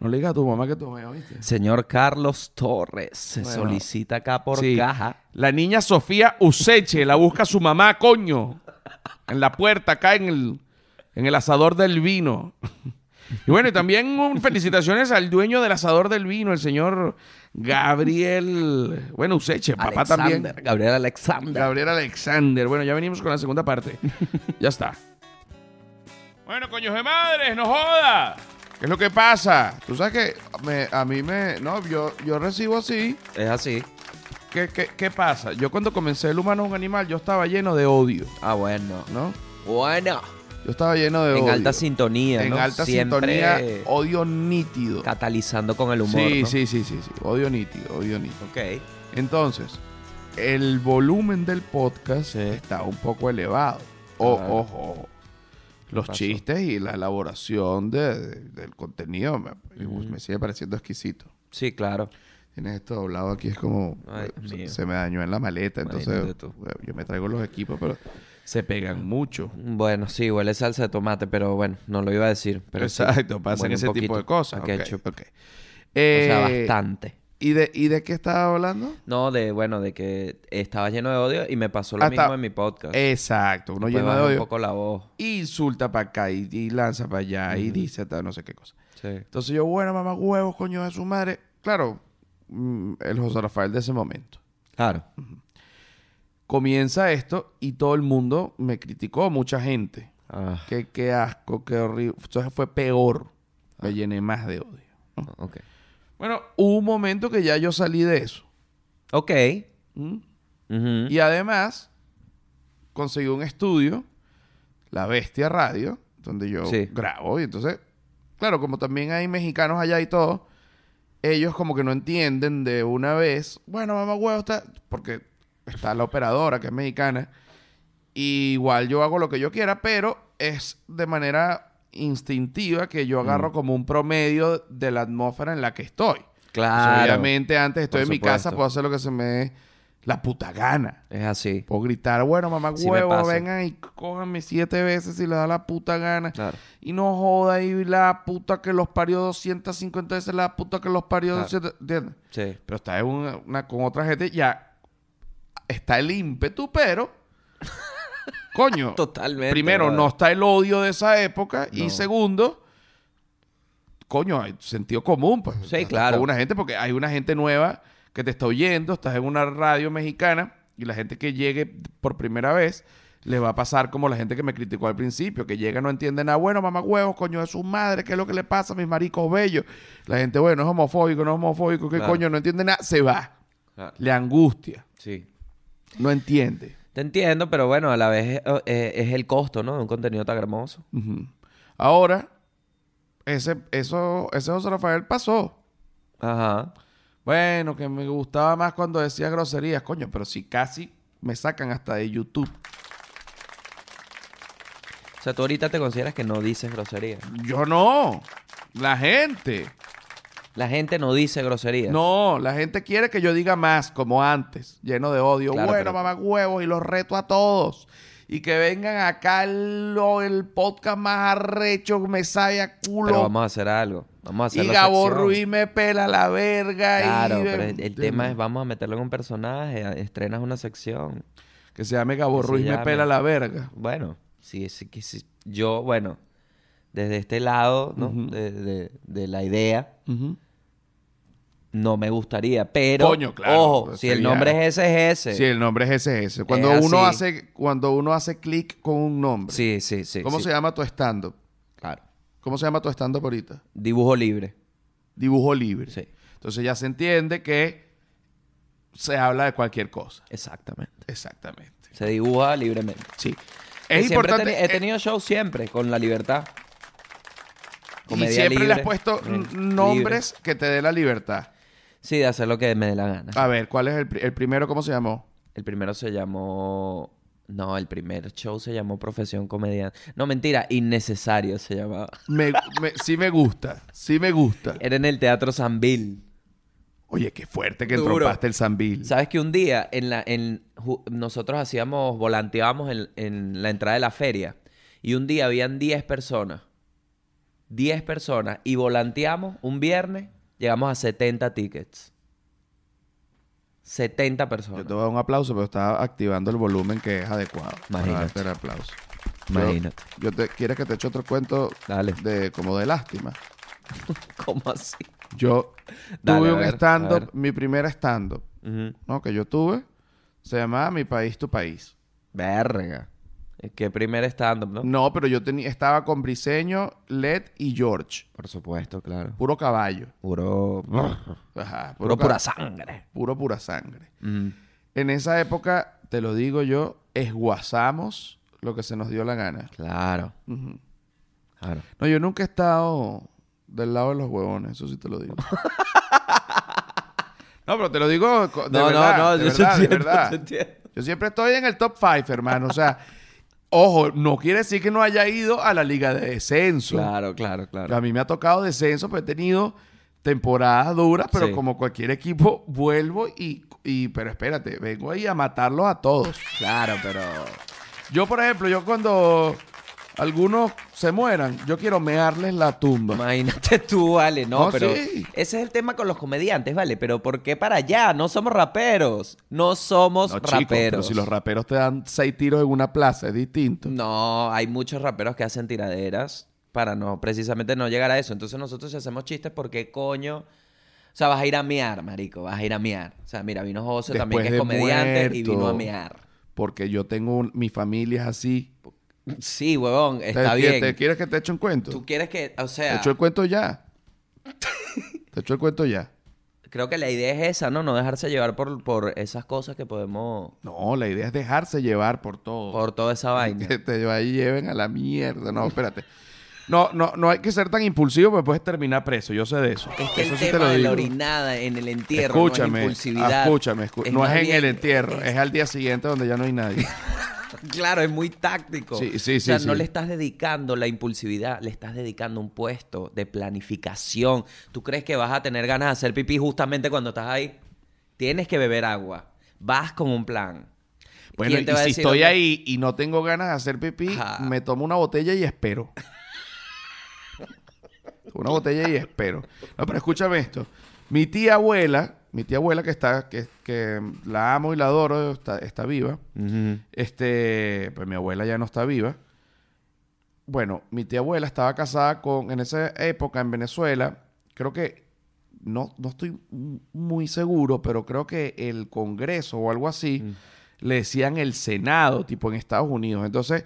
No le digas a tu mamá que tomé, ¿oíste? Señor Carlos Torres se Bueno. solicita acá por Sí. caja. La niña Sofía Useche la busca su mamá, coño. En la puerta, acá en el, en el asador del vino. Y bueno, y también un- felicitaciones al dueño del asador del vino, el señor Gabriel. Bueno, Useche, papá también. Gabriel Alexander. Gabriel Alexander. Bueno, ya venimos con la segunda parte. ya está. Bueno, coños de madres, no joda. ¿Qué es lo que pasa? Tú sabes que me- a mí me... No, yo, yo recibo así. Es así. ¿Qué, qué, qué pasa? Yo cuando comencé El humano es un animal, yo estaba lleno de odio, Ah, bueno. ¿no? Bueno. Yo estaba lleno de En odio. alta sintonía, En ¿no? alta Siempre sintonía, odio nítido. catalizando con el humor, sí, ¿no? sí, sí, sí, sí. Odio nítido, odio nítido. Ok. Entonces, el volumen del podcast Sí. está un poco elevado. Claro. ojo, ojo. Los pasó? chistes y la elaboración de- de- del contenido me, me- sigue pareciendo exquisito. Sí, claro. Tienes esto doblado aquí, es como... Ay, se, se me dañó en la maleta, entonces tú. eh, yo me traigo los equipos, pero se pegan mucho. Bueno, sí, huele salsa de tomate, pero bueno, no lo iba a decir. Pero sí, Exacto, pasan huele un ese tipo de cosas. a ok, ketchup. ok. O sea, Eh, bastante. ¿y, de, ¿Y de qué estaba hablando? No, de, bueno, de que estaba lleno de odio y me pasó lo Hasta- mismo en mi podcast. Exacto, uno Después lleno de odio. un poco la voz. Insulta para acá y, y lanza para allá y dice tal, no sé qué cosa. Sí. Entonces yo, bueno, mamá, huevos, coño de su madre. Claro, mm, el José Rafael de ese momento. Claro. Comienza esto y todo el mundo me criticó, mucha gente. Ah, Qué, qué asco, qué horrible. Entonces fue peor. Me llené más de odio. ok. Bueno, hubo un momento que ya yo salí de eso. Ok. ¿Mm? Y además, conseguí un estudio, La Bestia Radio, donde yo Sí. grabo. Y entonces, claro, como también hay mexicanos allá y todo, ellos como que no entienden de una vez, bueno, mamá huevo, está, porque está la operadora que es mexicana, y igual yo hago lo que yo quiera, pero es de manera instintiva que yo Mm. agarro como un promedio de la atmósfera en la que estoy. Claro. Obviamente, antes estoy Por en mi casa, puedo hacer lo que se me dé la puta gana. Es así. Puedo gritar, bueno, mamá Sí huevo, vengan y cójanme siete veces si les da la puta gana. Claro. Y no joda y la puta que los parió 250 veces, la puta que los parió Claro. 200, ¿entiendes? Sí. Pero está en una, una- con otra gente, ya está el ímpetu, pero... coño. Totalmente. Primero, no está el odio de esa época. Y segundo, coño, hay sentido común. Pues, Sí, claro. Con una gente, porque hay una gente nueva que te está oyendo, estás en una radio mexicana y la gente que llegue por primera vez les va a pasar como la gente que me criticó al principio, que llega no entiende nada. Bueno, mamá huevos, coño, de su madre, ¿qué es lo que le pasa a mis maricos bellos? La gente, bueno, es homofóbico, no es homofóbico, ¿qué Claro. coño? No entiende nada, se va. Claro. Le angustia, Sí. No entiende. Te entiendo, pero bueno, a la vez eh, eh, es el costo, ¿no? De un contenido tan hermoso. Ahora, ese, eso, ese José Rafael pasó. Ajá. Bueno, que me gustaba más cuando decía groserías, coño, pero si casi me sacan hasta de YouTube. O sea, tú ahorita te consideras que no dices grosería. Yo no. La gente. La gente no dice grosería. No, la gente quiere que yo diga más, como antes, lleno de odio. Claro, bueno, pero- mamá huevos, y los reto a todos. Y que vengan acá el, el podcast más arrecho, me sabe a culo. Pero vamos a hacer algo. Vamos a hacer y Gabo sección. Ruiz me pela la verga. Claro, y, pero el, el tema es vamos a meterlo en un personaje, estrenas una sección. Que se llame Gabo que Ruiz me pela la verga. Bueno, sí, sí, sí. Yo, bueno, desde este lado, ¿no? De, de- de la idea, no me gustaría, pero Coño, claro, ojo, pues si el nombre es ese, es ese. Sí, el nombre es ese, ese. Cuando Es uno así. hace, cuando uno hace clic con un nombre. sí, sí, sí. ¿Cómo sí. se llama tu stand-up? Claro. ¿Cómo se llama tu stand-up ahorita? Dibujo libre. Dibujo libre. Sí, Entonces ya se entiende que se habla de cualquier cosa. exactamente. Exactamente. Se dibuja libremente. Sí. Es he importante. teni- He, eh, tenido shows siempre con la libertad. Y siempre le has puesto eh, libre. nombres que te dé la libertad. Sí, de hacer lo que me dé la gana. A ver, ¿cuál es el, pri- el primero? ¿Cómo se llamó? El primero se llamó. No, el primer show se llamó Profesión Comediante. No, mentira, Innecesario se llamaba. Me, me- sí me gusta. Sí me gusta. Era en el Teatro Sambil. Oye, qué fuerte que Duro. entrompaste el Zambil. ¿Sabes que un día en la, en, nosotros hacíamos, volanteábamos en, en la entrada de la feria y un día habían 10 personas. 10 personas y volanteamos un viernes, llegamos a 70 tickets. 70 Yo personas. te voy a dar un aplauso, pero estaba activando el volumen que es adecuado. para Imagínate. darte el aplauso. Yo- Imagínate. Yo, te, ¿Quieres que te eche otro cuento Dale. de como de lástima? ¿Cómo así? Yo Dale, tuve un stand-up, mi primer stand-up. ¿no? Que yo tuve, se llamaba Mi País, Tu País. Verga. Que primer stand-up, ¿no? No, pero yo tenía, estaba con Briseño, Led y George. Por supuesto, claro. Puro caballo. Puro... Ajá, Puro pura sangre. Puro pura sangre. En esa época, te lo digo yo, esguazamos lo que se nos dio la gana. Claro. Claro. No, yo nunca he estado del lado de los huevones, eso sí te lo digo. no, pero te lo digo de No, verdad, no, no, de yo verdad, de verdad. Yo siempre estoy en el top 5, hermano. O sea, ojo, no quiere decir que no haya ido a la liga de descenso. Claro, claro, claro. A mí me ha tocado descenso, pero he tenido temporadas duras, pero Sí. como cualquier equipo, vuelvo y, y... Pero espérate, vengo ahí a matarlos a todos. Claro, pero... Yo, por ejemplo, yo cuando algunos se mueran, yo quiero mearles la tumba. Imagínate tú, vale, no, No, pero sí. ese es el tema con los comediantes, vale, pero ¿por qué para allá? No somos raperos, no somos No, chicos, pero raperos. si los raperos te dan seis tiros en una plaza, es distinto. No, hay muchos raperos que hacen tiraderas para no, precisamente no llegar a eso. Entonces nosotros si hacemos chistes, ¿por qué coño? O sea, vas a ir a mear, marico, vas a ir a mear. O sea, mira, vino José también, que es comediante, y vino a mear. Porque yo tengo un- mi familia es así. Sí, huevón, ¿Te- está te- bien. te- ¿Quieres que te eche un cuento? Tú quieres que, o Te sea, echo el cuento ya. te echo el cuento ya. creo que la idea es esa, ¿no? No dejarse llevar por, por esas cosas que podemos... No, la idea es dejarse llevar por todo. Por toda esa vaina. Que te ahí lleven a la mierda. No, espérate. No, no, no hay que ser tan impulsivo porque puedes terminar preso. Yo sé de eso. Es que Eso el sí te tema de la orinada en el entierro no es Escúchame, impulsividad. escúchame, escú- no es en bien- el entierro, es... al día siguiente donde ya no hay nadie. Claro, es muy táctico. Sí, sí, O sea, sí, no le estás dedicando la impulsividad, le estás dedicando un puesto de planificación. ¿Tú crees que vas a tener ganas de hacer pipí justamente cuando estás ahí? Tienes que beber agua. Vas con un plan. Bueno, ¿Quién y si estoy dónde- ahí y no tengo ganas de hacer pipí, Ajá. me tomo una botella y espero. una botella y espero. No, pero escúchame esto. Mi tía abuela, mi tía abuela que está, que, que la amo y la adoro, está, está viva. Este, pues mi abuela ya no está viva. Bueno, mi tía abuela estaba casada con, en esa época en Venezuela, creo que, no, no estoy muy seguro, pero creo que el Congreso o algo así, le decían el Senado, tipo en Estados Unidos. Entonces,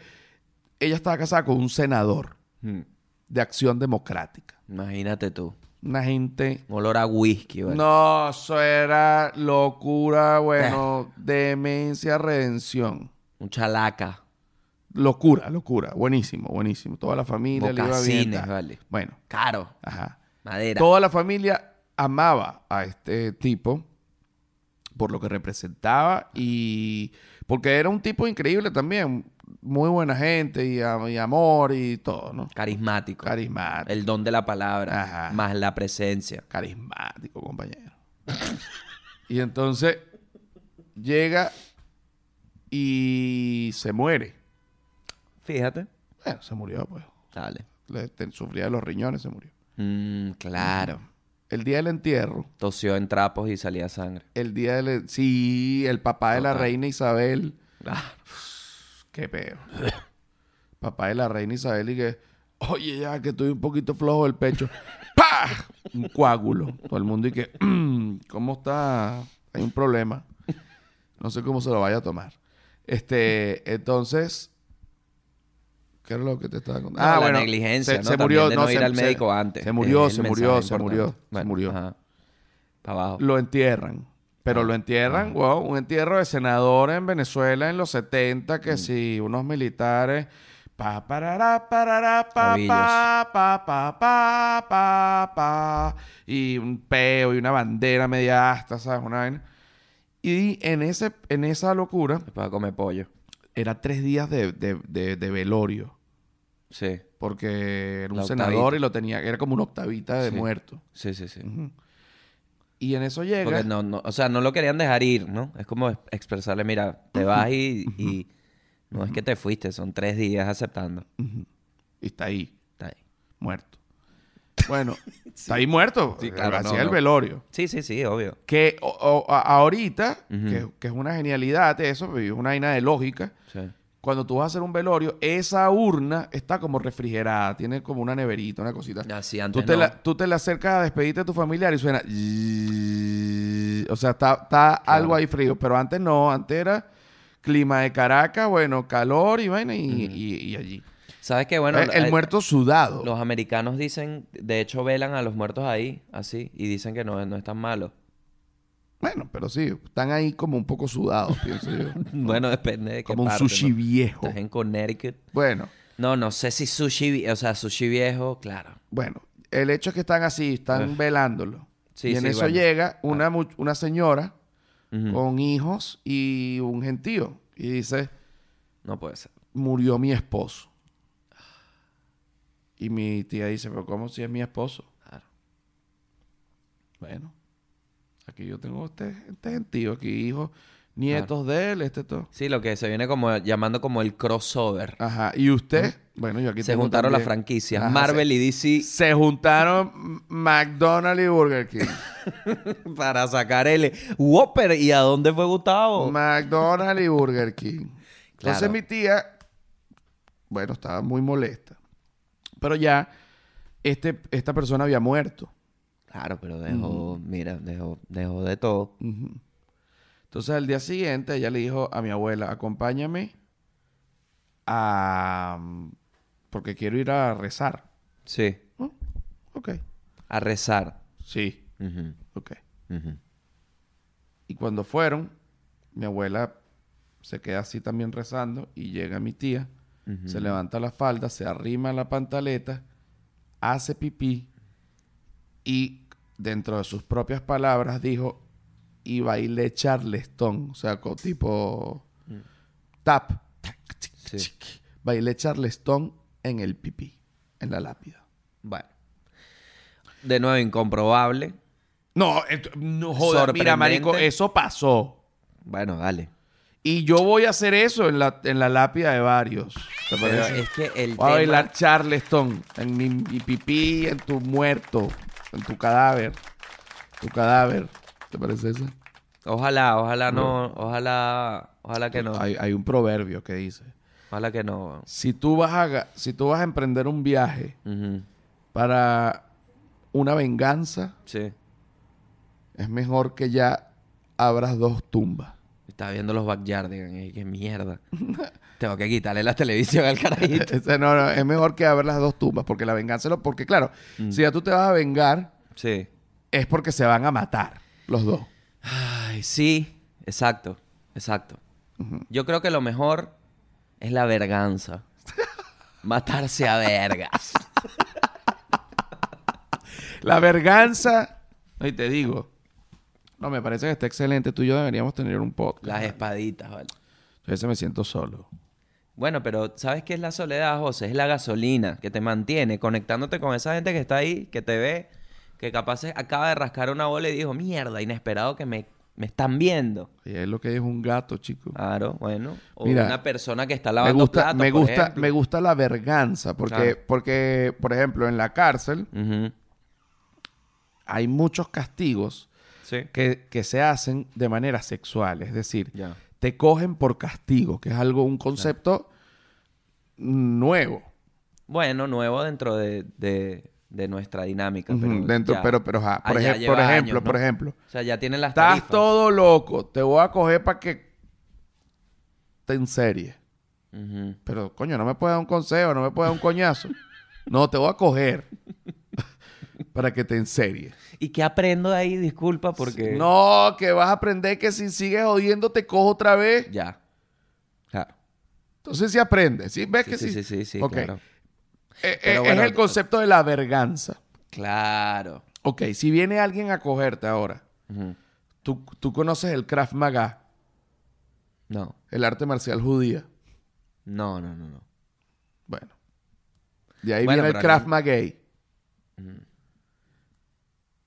ella estaba casada con un senador Mm. de Acción Democrática. Imagínate tú. Una gente... Olor a whisky, ¿vale? No, eso era locura, bueno, demencia, redención. Un chalaca. Locura, locura. Buenísimo, buenísimo. Toda la familia le iba bien. Bocacines, tal. vale. Bueno, Caro. ajá. Madera. Toda la familia amaba a este tipo por lo que representaba y porque era un tipo increíble también. Muy buena gente y, am- y amor y todo, ¿no? Carismático. Carismático. El don de la palabra. Ajá. Más la presencia. Carismático, compañero. y entonces llega y se muere. Fíjate. Bueno, se murió, pues. Dale. Le- te- sufría de los riñones, se murió. Mm, claro. El día del entierro, Tosió en trapos y salía sangre. el día del... Sí, el papá de la reina Isabel. Ah, Qué peo. papá de la reina Isabel y que... Oye, ya que estoy un poquito flojo del pecho. ¡Pah! Un coágulo. Todo el mundo y que... "Mm, ¿Cómo está? Hay un problema. No sé cómo se lo vaya a tomar. Este, entonces... ¿Qué era lo que te estaba contando? No, la negligencia, ¿no? También de no ir al médico antes, Se murió, se murió, se murió, se Bueno, murió. ajá. Para abajo. Lo entierran. Pero Ah, lo entierran, wow, un entierro de senador en Venezuela en los 70, Mm. que si unos militares. Pa, parará, parará, pa, pa, pa, pa, pa, pa, pa, y un peo y una bandera media asta, ¿sabes? Una vaina. Y en, ese, en esa locura, Para comer pollo. era tres días de, de- de- de velorio. Sí. Porque era un La senador octavita. y lo tenía, era como una octavita de Sí. muerto. Sí, sí, sí. Ujú. Y en eso llega. Porque no, no, o sea, no lo querían dejar ir, ¿no? Es como ex- expresarle, mira, te vas y, y no es que te fuiste, son tres días aceptando. Y está ahí. Está ahí. muerto. Bueno, está ahí muerto. Sí, claro, Hacía no, el no. velorio. Sí, sí, sí, obvio. Que o- o- a- ahorita, que, que es una genialidad eso, es una vaina de lógica. Sí. Cuando tú vas a hacer un velorio, esa urna está como refrigerada, tiene como una neverita, una cosita. Así antes Tú te, no. la, tú te la acercas a despedirte de tu familiar y suena. O sea, está, está algo ahí frío. Pero antes no, antes era clima de Caracas, bueno, calor y vaina y, y- y allí. ¿Sabes qué? Bueno, Eh, el eh, muerto sudado. los americanos dicen, de hecho, velan a los muertos ahí, así, y dicen que no, no es tan malo. Bueno, pero sí, están ahí como un poco sudados, pienso yo. Bueno, depende de qué Como un sushi ¿no? viejo. Estás en Connecticut. Bueno, No, no sé si sushi, o sea, sushi viejo, claro. bueno. El hecho es que están así, están velándolo. Sí, y en sí, eso bueno. llega una, mu- una señora con hijos y un gentío. Y dice, No puede ser. murió mi esposo. Y mi tía dice, pero ¿cómo si es mi esposo? Claro. Bueno, aquí yo tengo este, este gentío, aquí hijos, nietos de él, este todo. Sí, lo que se viene como llamando como el crossover. Ajá. ¿Y usted? Bueno, yo aquí se tengo juntaron las también- franquicias. Ajá, Marvel y DC Se juntaron McDonald's y Burger King. para sacar el Whopper. ¿Y a dónde fue Gustavo? McDonald's y Burger King. Entonces Claro. mi tía, bueno, estaba muy molesta. Pero ya este, esta persona había muerto. Claro, pero dejó, mira, dejó, dejó de todo. Entonces al día siguiente ella le dijo a mi abuela, acompáñame a... porque quiero ir a rezar. Sí. Oh, ok. A rezar. Sí, Ujú, ok. Y cuando fueron, mi abuela se queda así también rezando y llega mi tía, se levanta la falda, se arrima a la pantaleta, hace pipí y dentro de sus propias palabras dijo y bailé charleston, o sea, con tipo tap. Sí. Bailé Charleston en el pipí, en la lápida. Bueno. De nuevo, incomprobable. No, no joda, mira, marico, eso pasó. Bueno, dale. Y yo voy a hacer eso en la, en la lápida de varios. ¿Te Pero parece? es que el Voy a bailar Charleston en mi, mi pipí, en tu muerto, en tu cadáver. Tu cadáver. ¿Te parece eso? Ojalá, ojalá no... Ojalá... Ojalá que no. Hay, hay un proverbio que dice: Ojalá que no. si tú, vas a, si tú vas a emprender un viaje para una venganza, Sí. es mejor que ya abras dos tumbas. Estaba viendo los Backyardigans y qué mierda. Tengo que quitarle la televisión al carajito. No, no, es mejor que abras las dos tumbas, porque la venganza, lo- porque claro, Mm. si ya tú te vas a vengar, Sí. es porque se van a matar los dos. Ay, sí. Exacto. Exacto. Yo creo que lo mejor es la verganza. Matarse a vergas. La verganza, y te digo, no, me parece que está excelente. Tú y yo deberíamos tener un podcast. Las espaditas, ¿vale? Yo a veces me siento solo. Bueno, pero ¿sabes qué es la soledad, José? Es la gasolina que te mantiene conectándote con esa gente que está ahí, que te ve, que capaz acaba de rascar una bola y dijo, mierda, inesperado que me, me están viendo. Y es lo que es un gato, chico. Claro, bueno. O Mira, una persona que está me lavando gusta, platos, me por gusta, ejemplo. me gusta la verganza, porque, Claro. porque, por ejemplo, en la cárcel hay muchos castigos Sí. que, que se hacen de manera sexual. Es decir, te cogen por castigo, que es algo, un concepto nuevo. Bueno, nuevo dentro de, de- de nuestra dinámica. Pero dentro, ya. pero, pero, ajá, por, lleva ejemplo, años, por ejemplo, O sea, ya tienen las estás tarifas. todo loco, te voy a coger para que te en serie. Ujú. Pero, coño, no me puedes dar un consejo, no me puedes dar un coñazo. No, te voy a coger para que te en serie. ¿Y qué aprendo de ahí? Disculpa, porque... No, que vas a aprender que si sigues jodiendo te cojo otra vez. Ya. Claro. Entonces sí aprendes. ¿Sí? ¿Ves Sí, que sí, sí? sí, sí, sí, Ok. claro. Eh, eh, bueno, es el concepto de la verganza. Claro. Ok, si viene alguien a cogerte ahora, tú, tú conoces el Krav Maga, No. el arte marcial judía. No, no, no, no. Bueno. De ahí Bueno, viene el Krav Maga.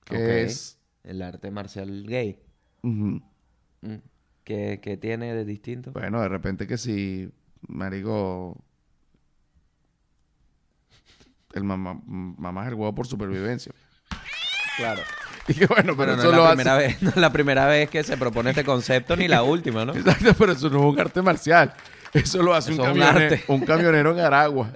Que es... El arte marcial gay. ujú. Mm. ¿Qué, qué tiene de distinto? Bueno, de repente que si, marico... El mamá, mamá es el huevo por supervivencia. Claro. Y que bueno, pero Pero no eso es lo la hace... primera vez, no es la primera vez que se propone este concepto ni la última, ¿no? Exacto, pero eso no es un arte marcial. Eso lo hace Eso un, camionero, un camionero en Aragua.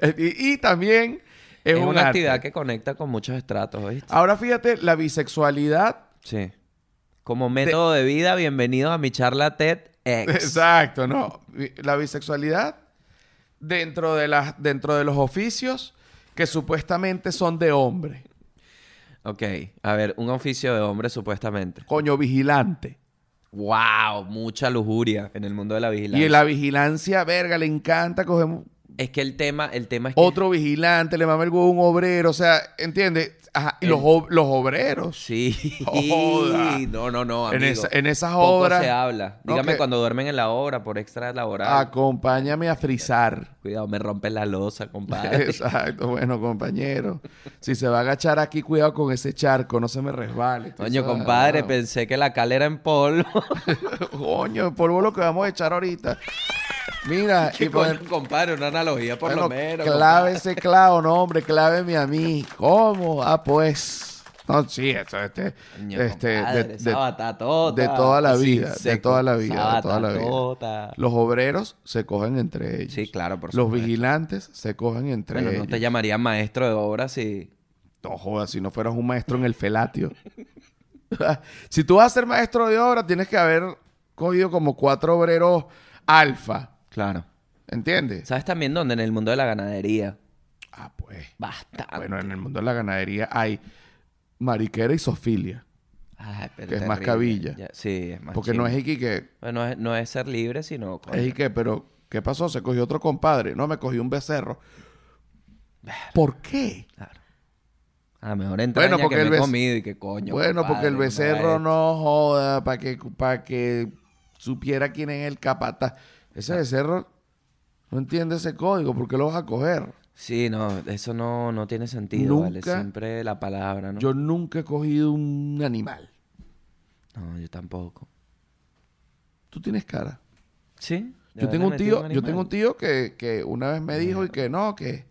y, y también es, Es, un una arte. actividad que conecta con muchos estratos, ¿oíste? Ahora fíjate, la bisexualidad. Sí. Como método de vida, bienvenidos a mi charla TED X. Exacto, no. La bisexualidad dentro de, las, dentro de los oficios que supuestamente son de hombre. Ok, a ver, un oficio de hombre supuestamente. Coño, vigilante. ¡Wow! Mucha lujuria en el mundo de la vigilancia. Y en la vigilancia, verga, le encanta coger Es que el tema, el tema es otro vigilante, le mama el huevo a un obrero. O sea, ¿entiendes? Ajá, Y los, los obreros. Sí. Joda. No, no, no, En, esa- en esas Poco obras. se habla. Dígame cuando duermen en la obra por extra laboral. Acompáñame a frizar. Cuidado, me rompen la losa, compadre. Exacto, bueno, compañero. Si se va a agachar aquí, cuidado con ese charco, no se me resbale. Coño, sabes, compadre, no. pensé que la cal era en polvo. Coño, polvo lo que vamos a echar ahorita. Mira, y ¿Qué poner, coño, compadre? Una analogía por bueno, lo menos. clave ese clavo, no, hombre, cláveme a mí. ¿Cómo? Ah, pues. No, sí, eso, este, Coño, este, compadre, de, de- batatota, de toda la vida, de toda la vida, de toda la vida. los obreros se cogen entre ellos. Sí, claro, por Los supuesto. vigilantes se cogen entre Bueno, ellos. no te llamaría maestro de obra si... No jodas, si no fueras un maestro en el felatio. si tú vas a ser maestro de obra, tienes que haber cogido como cuatro obreros alfa. Claro. ¿Entiendes? ¿Sabes también dónde? En el mundo de la ganadería. Ah, pues. Bastante. Bueno, en el mundo de la ganadería hay mariquera y sofilia. Ay, pero que es más cabilla. Ya- sí, es más Porque no es chimbo. Iki que... Bueno, no es, no es ser libre, sino... coño, Es pero... ¿Qué pasó? Se cogió otro compadre. No, me cogió un becerro. ¿Por qué? Claro. A lo mejor entraña Bueno, porque que el me he comido y que coño. bueno, porque el becerro no joda para que, para que supiera quién es el capata. Ese becerro no entiende ese código. ¿Por qué lo vas a coger? Sí, no, eso no, no tiene sentido, ¿vale? Nunca- Siempre la palabra, ¿no? Yo nunca he cogido un animal. No, yo tampoco. Tú tienes cara. ¿Sí? ¿De Yo tengo un tío, yo tengo un tío que, que una vez me dijo y que no, que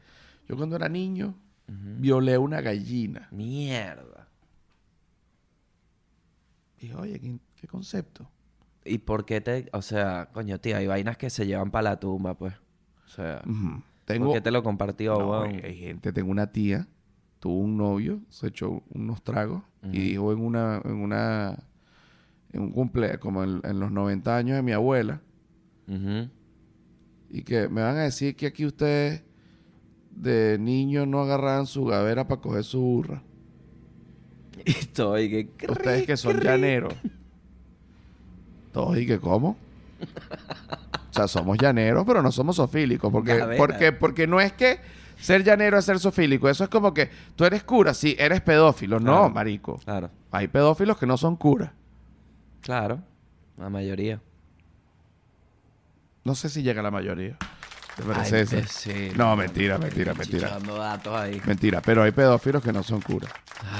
yo cuando era niño violé una gallina. Mierda. Y dije, oye, ¿qué, qué concepto? ¿Y por qué te...? O sea, coño, tío, hay vainas que se llevan para la tumba, pues. O sea, Ujú. ¿por Tengo, qué te lo compartió, No, weón? hay, gente, tengo una tía, tuvo un novio, se echó unos tragos y dijo en una, en una, en un cumple, como en, en los 90 años de mi abuela, y que me van a decir que aquí ustedes de niños no agarraban su gavera para coger su burra. Y estoy que... Ustedes que son llaneros. Todos y que cómo. O sea, somos llaneros, pero no somos sofílicos. Porque, porque, porque no es que ser llanero es ser sofílico. Eso es como que tú eres cura, sí, eres pedófilo. No, Claro. marico. Claro, Hay pedófilos que no son curas. claro. La mayoría. No sé si llega la mayoría. ¿Te parece Ay, eso? pues sí, no, mentira, mentira, mentira. Datos ahí. Mentira, pero hay pedófilos que no son curas.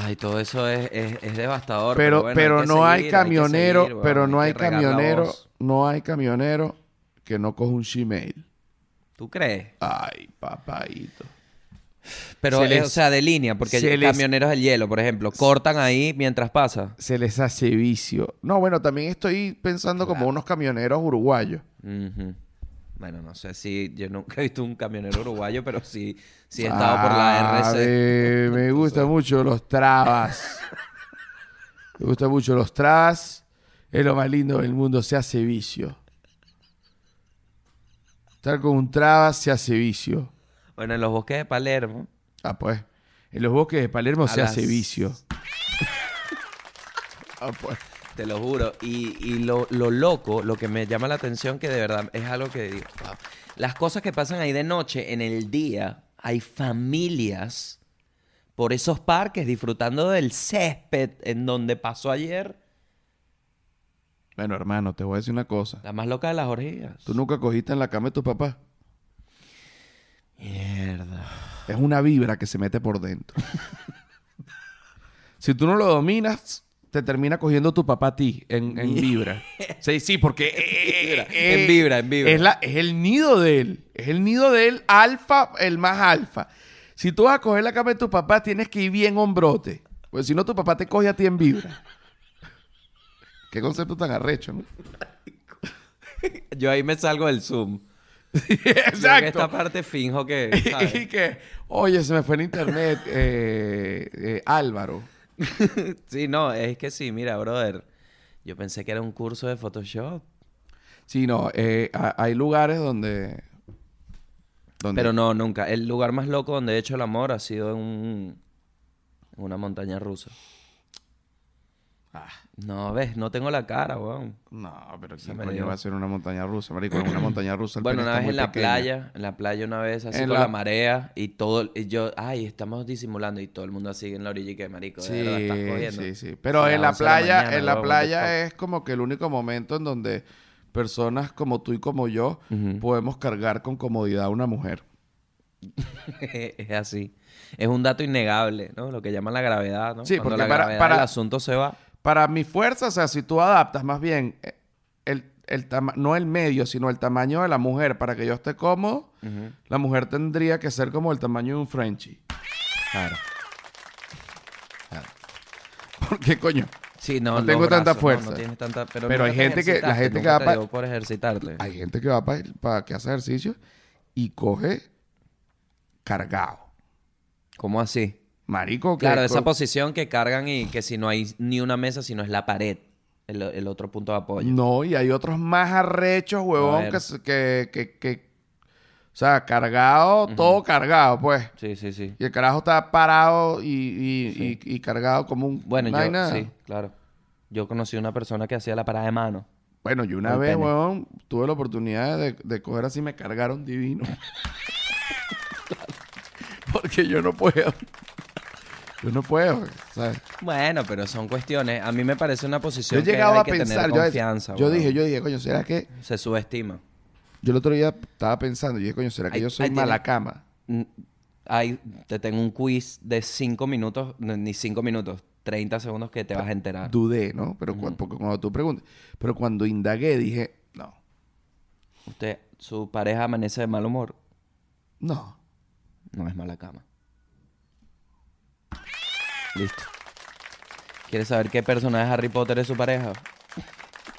Ay, todo eso es, es, es devastador. Pero, bueno, pero no hay seguir, camionero, seguir, pero no hay camionero, no hay camionero que no coja un Gmail. ¿Tú crees? Ay, papadito. Pero, Se eh, les- o sea, de línea, porque hay les- camioneros del hielo, por ejemplo, cortan ahí mientras pasa. Se les hace vicio. No, bueno, también estoy pensando como unos camioneros uruguayos. Bueno, no sé si yo nunca he visto un camionero uruguayo, pero sí, sí he estado por la RC. Me gustan mucho los trabas. me gustan mucho los trabas. Es lo más lindo del mundo, se hace vicio. Estar con un trabas se hace vicio. Bueno, en los bosques de Palermo. Ah, pues. En los bosques de Palermo A se hace vicio. ah, pues. Te lo juro. Y, y lo, lo loco, lo que me llama la atención, que de verdad es algo que digo, wow. Las cosas que pasan ahí de noche, en el día, hay familias por esos parques disfrutando del césped en donde pasó ayer. Bueno, hermano, te voy a decir una cosa. La más loca de las orgías. Tú nunca cogiste en la cama de tu papá. Mierda. Es una vibra que se mete por dentro. si tú no lo dominas, te termina cogiendo tu papá a ti en, en vibra. Sí, sí, porque... eh, eh, En vibra, en vibra. Es, la- es el nido de él. Es el nido de él, alfa, el más alfa. Si tú vas a coger la cama de tu papá, tienes que ir bien hombrote. Porque si no, tu papá te coge a ti en vibra. Qué concepto tan arrecho, ¿no? Yo ahí me salgo del Zoom. En Exacto. esta parte finjo que, ¿sabes? y que, oye, se me fue en internet eh, eh, Álvaro. sí, no, es que sí, mira, brother. Yo pensé que era un curso de Photoshop. Sí, no, eh, ha- hay lugares donde... donde Pero no, nunca. El lugar más loco donde he hecho el amor ha sido en, un- en una montaña rusa. Ah, No, ves, no tengo la cara, weón. no, pero ¿quién coño dio. va a ser una montaña rusa, marico? En una montaña rusa el Bueno, una vez en la playa, en la playa una vez así En con la- la marea y todo, y yo, ay, estamos disimulando y todo el mundo así en la orilla y que marico, verdad estás Sí, cogiendo. sí, sí. Pero en la 11 de la playa, mañana, en la playa es como que el único momento en donde personas como tú y como yo podemos cargar con comodidad a una mujer. es así. Es un dato innegable, ¿no? Lo que llaman la gravedad, ¿no? Sí, Cuando porque la para- para- del asunto se va. Para mi fuerza, o sea, si tú adaptas más bien eh, el, el no el medio, sino el tamaño de la mujer para que yo esté cómodo, la mujer tendría que ser como el tamaño de un Frenchie. Claro. Porque, coño, Sí, no, No tengo tanta brazos, no, fuerza. No, tienes tanta... Pero, Pero hay te gente que- la gente que va pa- por ejercitarte. hay gente que va para que hace ejercicio y coge cargado. ¿Cómo así? Marico, que Claro, esa posición que cargan y que si no hay ni una mesa, sino es la pared, el, el otro punto de apoyo. No, y hay otros más arrechos, huevón, que, que, que, O sea, cargado, todo cargado, pues. Sí, sí, sí. Y el carajo está parado y, y, y- y cargado como un... Bueno, yo, vaina. sí, claro. Yo conocí una persona que hacía la parada de mano. Bueno, yo una vez, pene. huevón, tuve la oportunidad de, de coger así, me cargaron divino. Porque yo no puedo. Yo no puedo, ¿sabes? Bueno, pero son cuestiones. A mí me parece una Yo posición he que llegado hay a que pensar, tener yo, confianza. yo dije, yo dije, coño, ¿será que Se subestima. Yo el otro día estaba pensando, y dije, coño, ¿será que yo soy tiene- mala cama? Mm, Ahí te tengo un quiz de 5 minutos, no, ni 5 minutos, 30 segundos que te vas a enterar. Dudé, ¿no? Pero cu- porque cuando tú preguntas, pero cuando indagué dije, no, Usted, su pareja amanece de mal humor, no. no es mala cama. Listo. ¿Quieres saber qué personaje de Harry Potter es su pareja?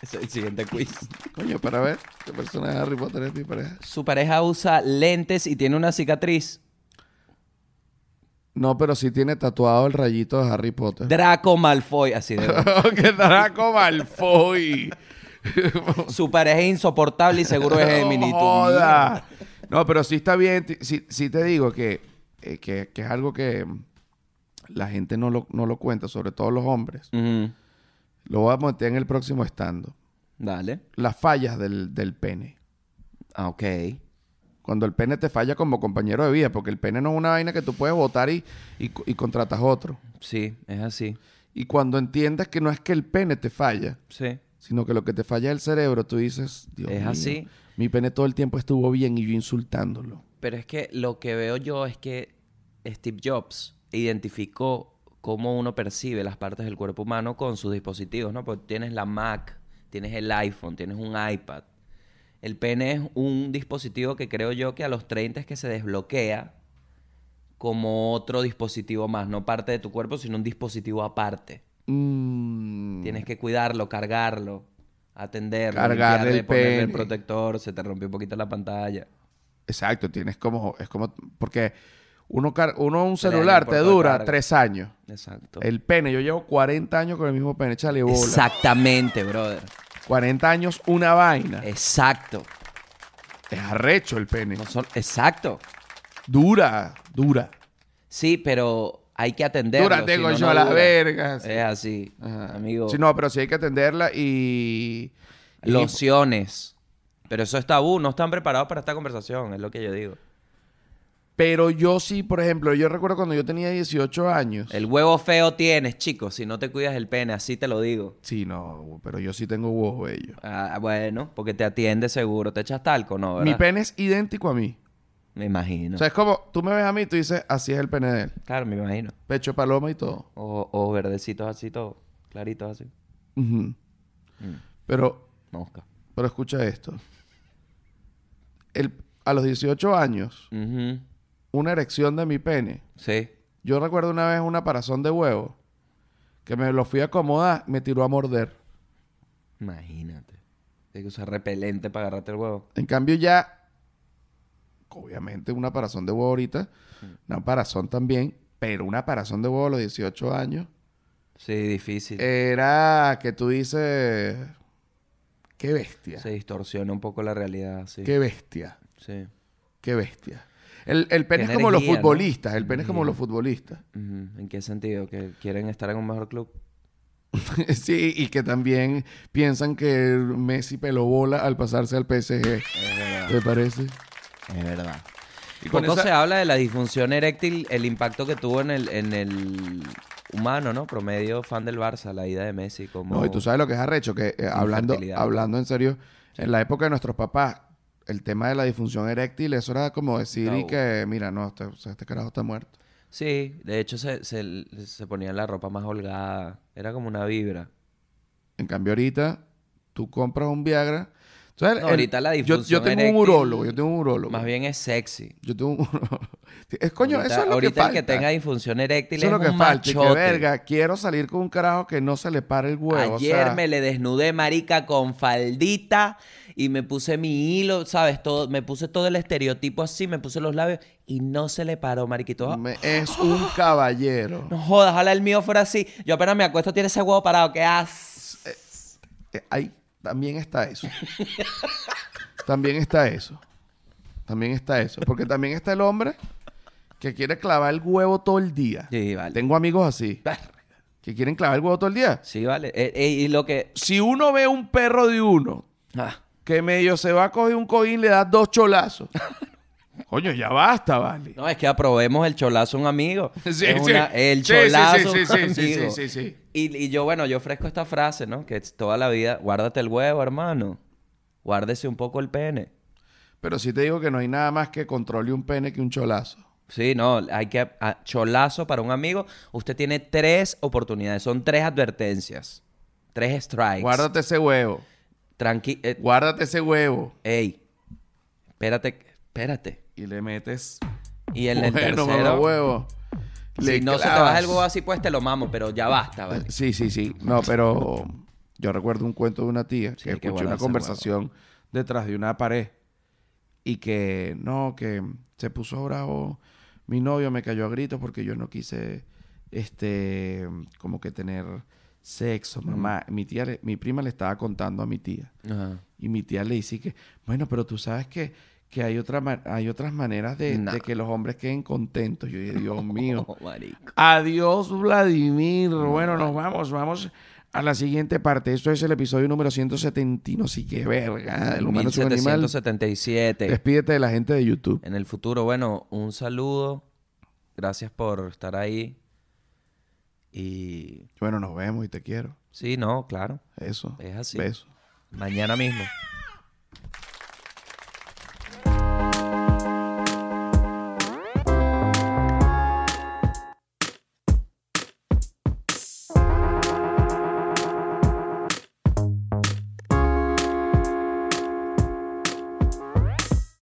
Es el siguiente quiz. Coño, para ver qué persona de Harry Potter es mi pareja. Su pareja usa lentes y tiene una cicatriz. No, pero sí tiene tatuado el rayito de Harry Potter. Draco Malfoy, así de... ¡Qué Draco Malfoy! Su pareja es insoportable y seguro es Gemini. No joda. No, pero sí está bien. Sí, sí te digo que, eh, que, que es algo que la gente no lo, no lo cuenta, sobre todo los hombres. Lo voy a meter en el próximo estando. Dale. Las fallas del, del pene. Ah, ok. Cuando el pene te falla como compañero de vida, porque el pene no es una vaina que tú puedes votar y, y, y contratas otro. Sí, es así. Y cuando entiendas que no es que el pene te falla, Sí. sino que lo que te falla es el cerebro, tú dices, Dios Es mío, así. mi pene todo el tiempo estuvo bien y yo insultándolo. Pero es que lo que veo yo es que Steve Jobs identificó cómo uno percibe las partes del cuerpo humano con sus dispositivos, ¿no? Porque tienes la Mac, tienes el iPhone, tienes un iPad. El pene es un dispositivo que creo yo que a los 30 es que se desbloquea como otro dispositivo más, no parte de tu cuerpo, sino un dispositivo aparte. Mm. Tienes que cuidarlo, cargarlo, atenderlo, Cargarle el ponerle el protector, se te rompió un poquito la pantalla. Exacto, tienes como, es como, porque uno, uno un celular te dura carga. tres años. Exacto. El pene, yo llevo 40 años con el mismo pene, échale bola. Exactamente, brother. 40 años una vaina. Exacto. Es arrecho el pene. No son- Exacto. Dura, dura. Sí, pero hay que atenderlo. Dura, si tengo no, a la dura. verga. sí. Es así, Ajá. amigo. Sí, no, pero sí hay que atenderla y... y- Lociones. Pero eso es tabú. No están preparados para esta conversación, es lo que yo digo. Pero yo sí, por ejemplo, yo recuerdo cuando yo tenía 18 años. El huevo feo tienes, chicos, si no te cuidas el pene, así te lo digo. Sí, no, pero yo sí tengo huevos bellos. Ah, bueno, porque te atiende seguro. ¿Te echas talco? No, ¿verdad? Mi pene es idéntico a mí. Me imagino. O sea, es como, tú me ves a mí y tú dices, así es el pene de él. Claro, me imagino. Pecho paloma y todo. O, o verdecitos así, todo. Claritos así. Mm. Pero, Mosca. pero escucha esto. El, a los 18 años. Una erección de mi pene. Sí. Yo recuerdo una vez una parazón de huevo que me lo fui a acomodar, me tiró a morder. Imagínate. Tienes que usar repelente para agarrarte el huevo. En cambio ya, obviamente una parazón de huevo ahorita, una parazón también, pero una parazón de huevo a los 18 años Sí, difícil. era que tú dices, qué bestia, Se distorsiona un poco la realidad, sí. qué bestia, Sí. qué bestia. El, el pene es como los futbolistas, el pene es como los futbolistas. ¿En qué sentido? ¿Que quieren estar en un mejor club? sí, y que también piensan que Messi peló bola al pasarse al PSG. ¿Te parece? Es verdad. Y con Poco esa- se habla de la disfunción eréctil, el impacto que tuvo en el, en el humano, ¿no? Promedio fan del Barça, la ida de Messi. Como... No, y tú sabes lo que es arrecho, que eh, hablando, hablando en serio, en la época de nuestros papás, el tema de la disfunción eréctil, eso era como decir y que, mira, no, este, este carajo está muerto. Sí, de hecho se, se, se ponían la ropa más holgada. Era como una vibra. En cambio, ahorita, tú compras un Viagra. Entonces, No, el- ahorita la yo, yo tengo eréctil un urólogo, yo tengo un urólogo. Más bien es sexy. Yo tengo un urólogo. Es, coño, ahorita eso es lo ahorita que falta. el que tenga disfunción eréctil eso es lo que un falta. Que, verga, quiero salir con un carajo que no se le pare el huevo. o Ayer sea, me le desnudé, marica, con faldita y me puse mi hilo, ¿sabes? Todo, me puse todo el estereotipo así, me puse los labios y no se le paró, mariquito. me- es un caballero. No jodas, ojalá el mío fuera así. Yo apenas me acuesto, tiene ese huevo parado. ¿Qué haces? Eh, ahí también está eso. también está eso. También está eso. Porque también está el hombre que quiere clavar el huevo todo el día. Sí, vale. Tengo amigos así. Que quieren clavar el huevo todo el día. Sí, vale. Eh, eh, y lo que... Si uno ve un perro de uno Ah, que medio se va a coger un cojín, le das dos cholazos. Coño, ya basta, vale. no, es que aprobemos el cholazo a un amigo. Sí, Es sí. una- el Sí, cholazo sí, a un sí, sí, sí, amigo. sí, sí, sí. Y, y yo, bueno, yo ofrezco esta frase, ¿no? Que es toda la vida, guárdate el huevo, hermano. Guárdese un poco el pene. Pero sí te digo que no hay nada más que controle un pene que un cholazo. Sí, no, hay que... a- cholazo para un amigo. Usted tiene tres oportunidades. Son tres advertencias. Tres strikes. Guárdate ese huevo. Tranqui... eh, Guárdate ese huevo. ey. Espérate, espérate. Y le metes. Y en el bueno, tercero... huevo. Si Le no se te baja el huevo así, pues te lo mamo. Pero ya basta, ¿vale? Sí, sí, sí. No, pero yo recuerdo un cuento de una tía Sí, que escuchó una conversación detrás de una pared y que no, que se puso bravo. Mi novio me cayó a gritos porque yo no quise, este, como que tener sexo, mamá. Mi tía, le- mi prima le estaba contando a mi tía Ajá. y mi tía le dice que, bueno, pero tú sabes que, que hay, otra hay otras maneras de, Nah. de que los hombres queden contentos. Yo dije, Dios mío. Oh. Adiós, Vladimir. Bueno, nos vamos, vamos a la siguiente parte. Esto es el episodio número 170. y No sé qué verga. El humano es un animal. 1777. Despídete de la gente de YouTube. En el futuro, bueno, un saludo. Gracias por estar ahí. Y Bueno, nos vemos y te quiero. sí, no, claro. Eso. Es así. Beso. Mañana mismo.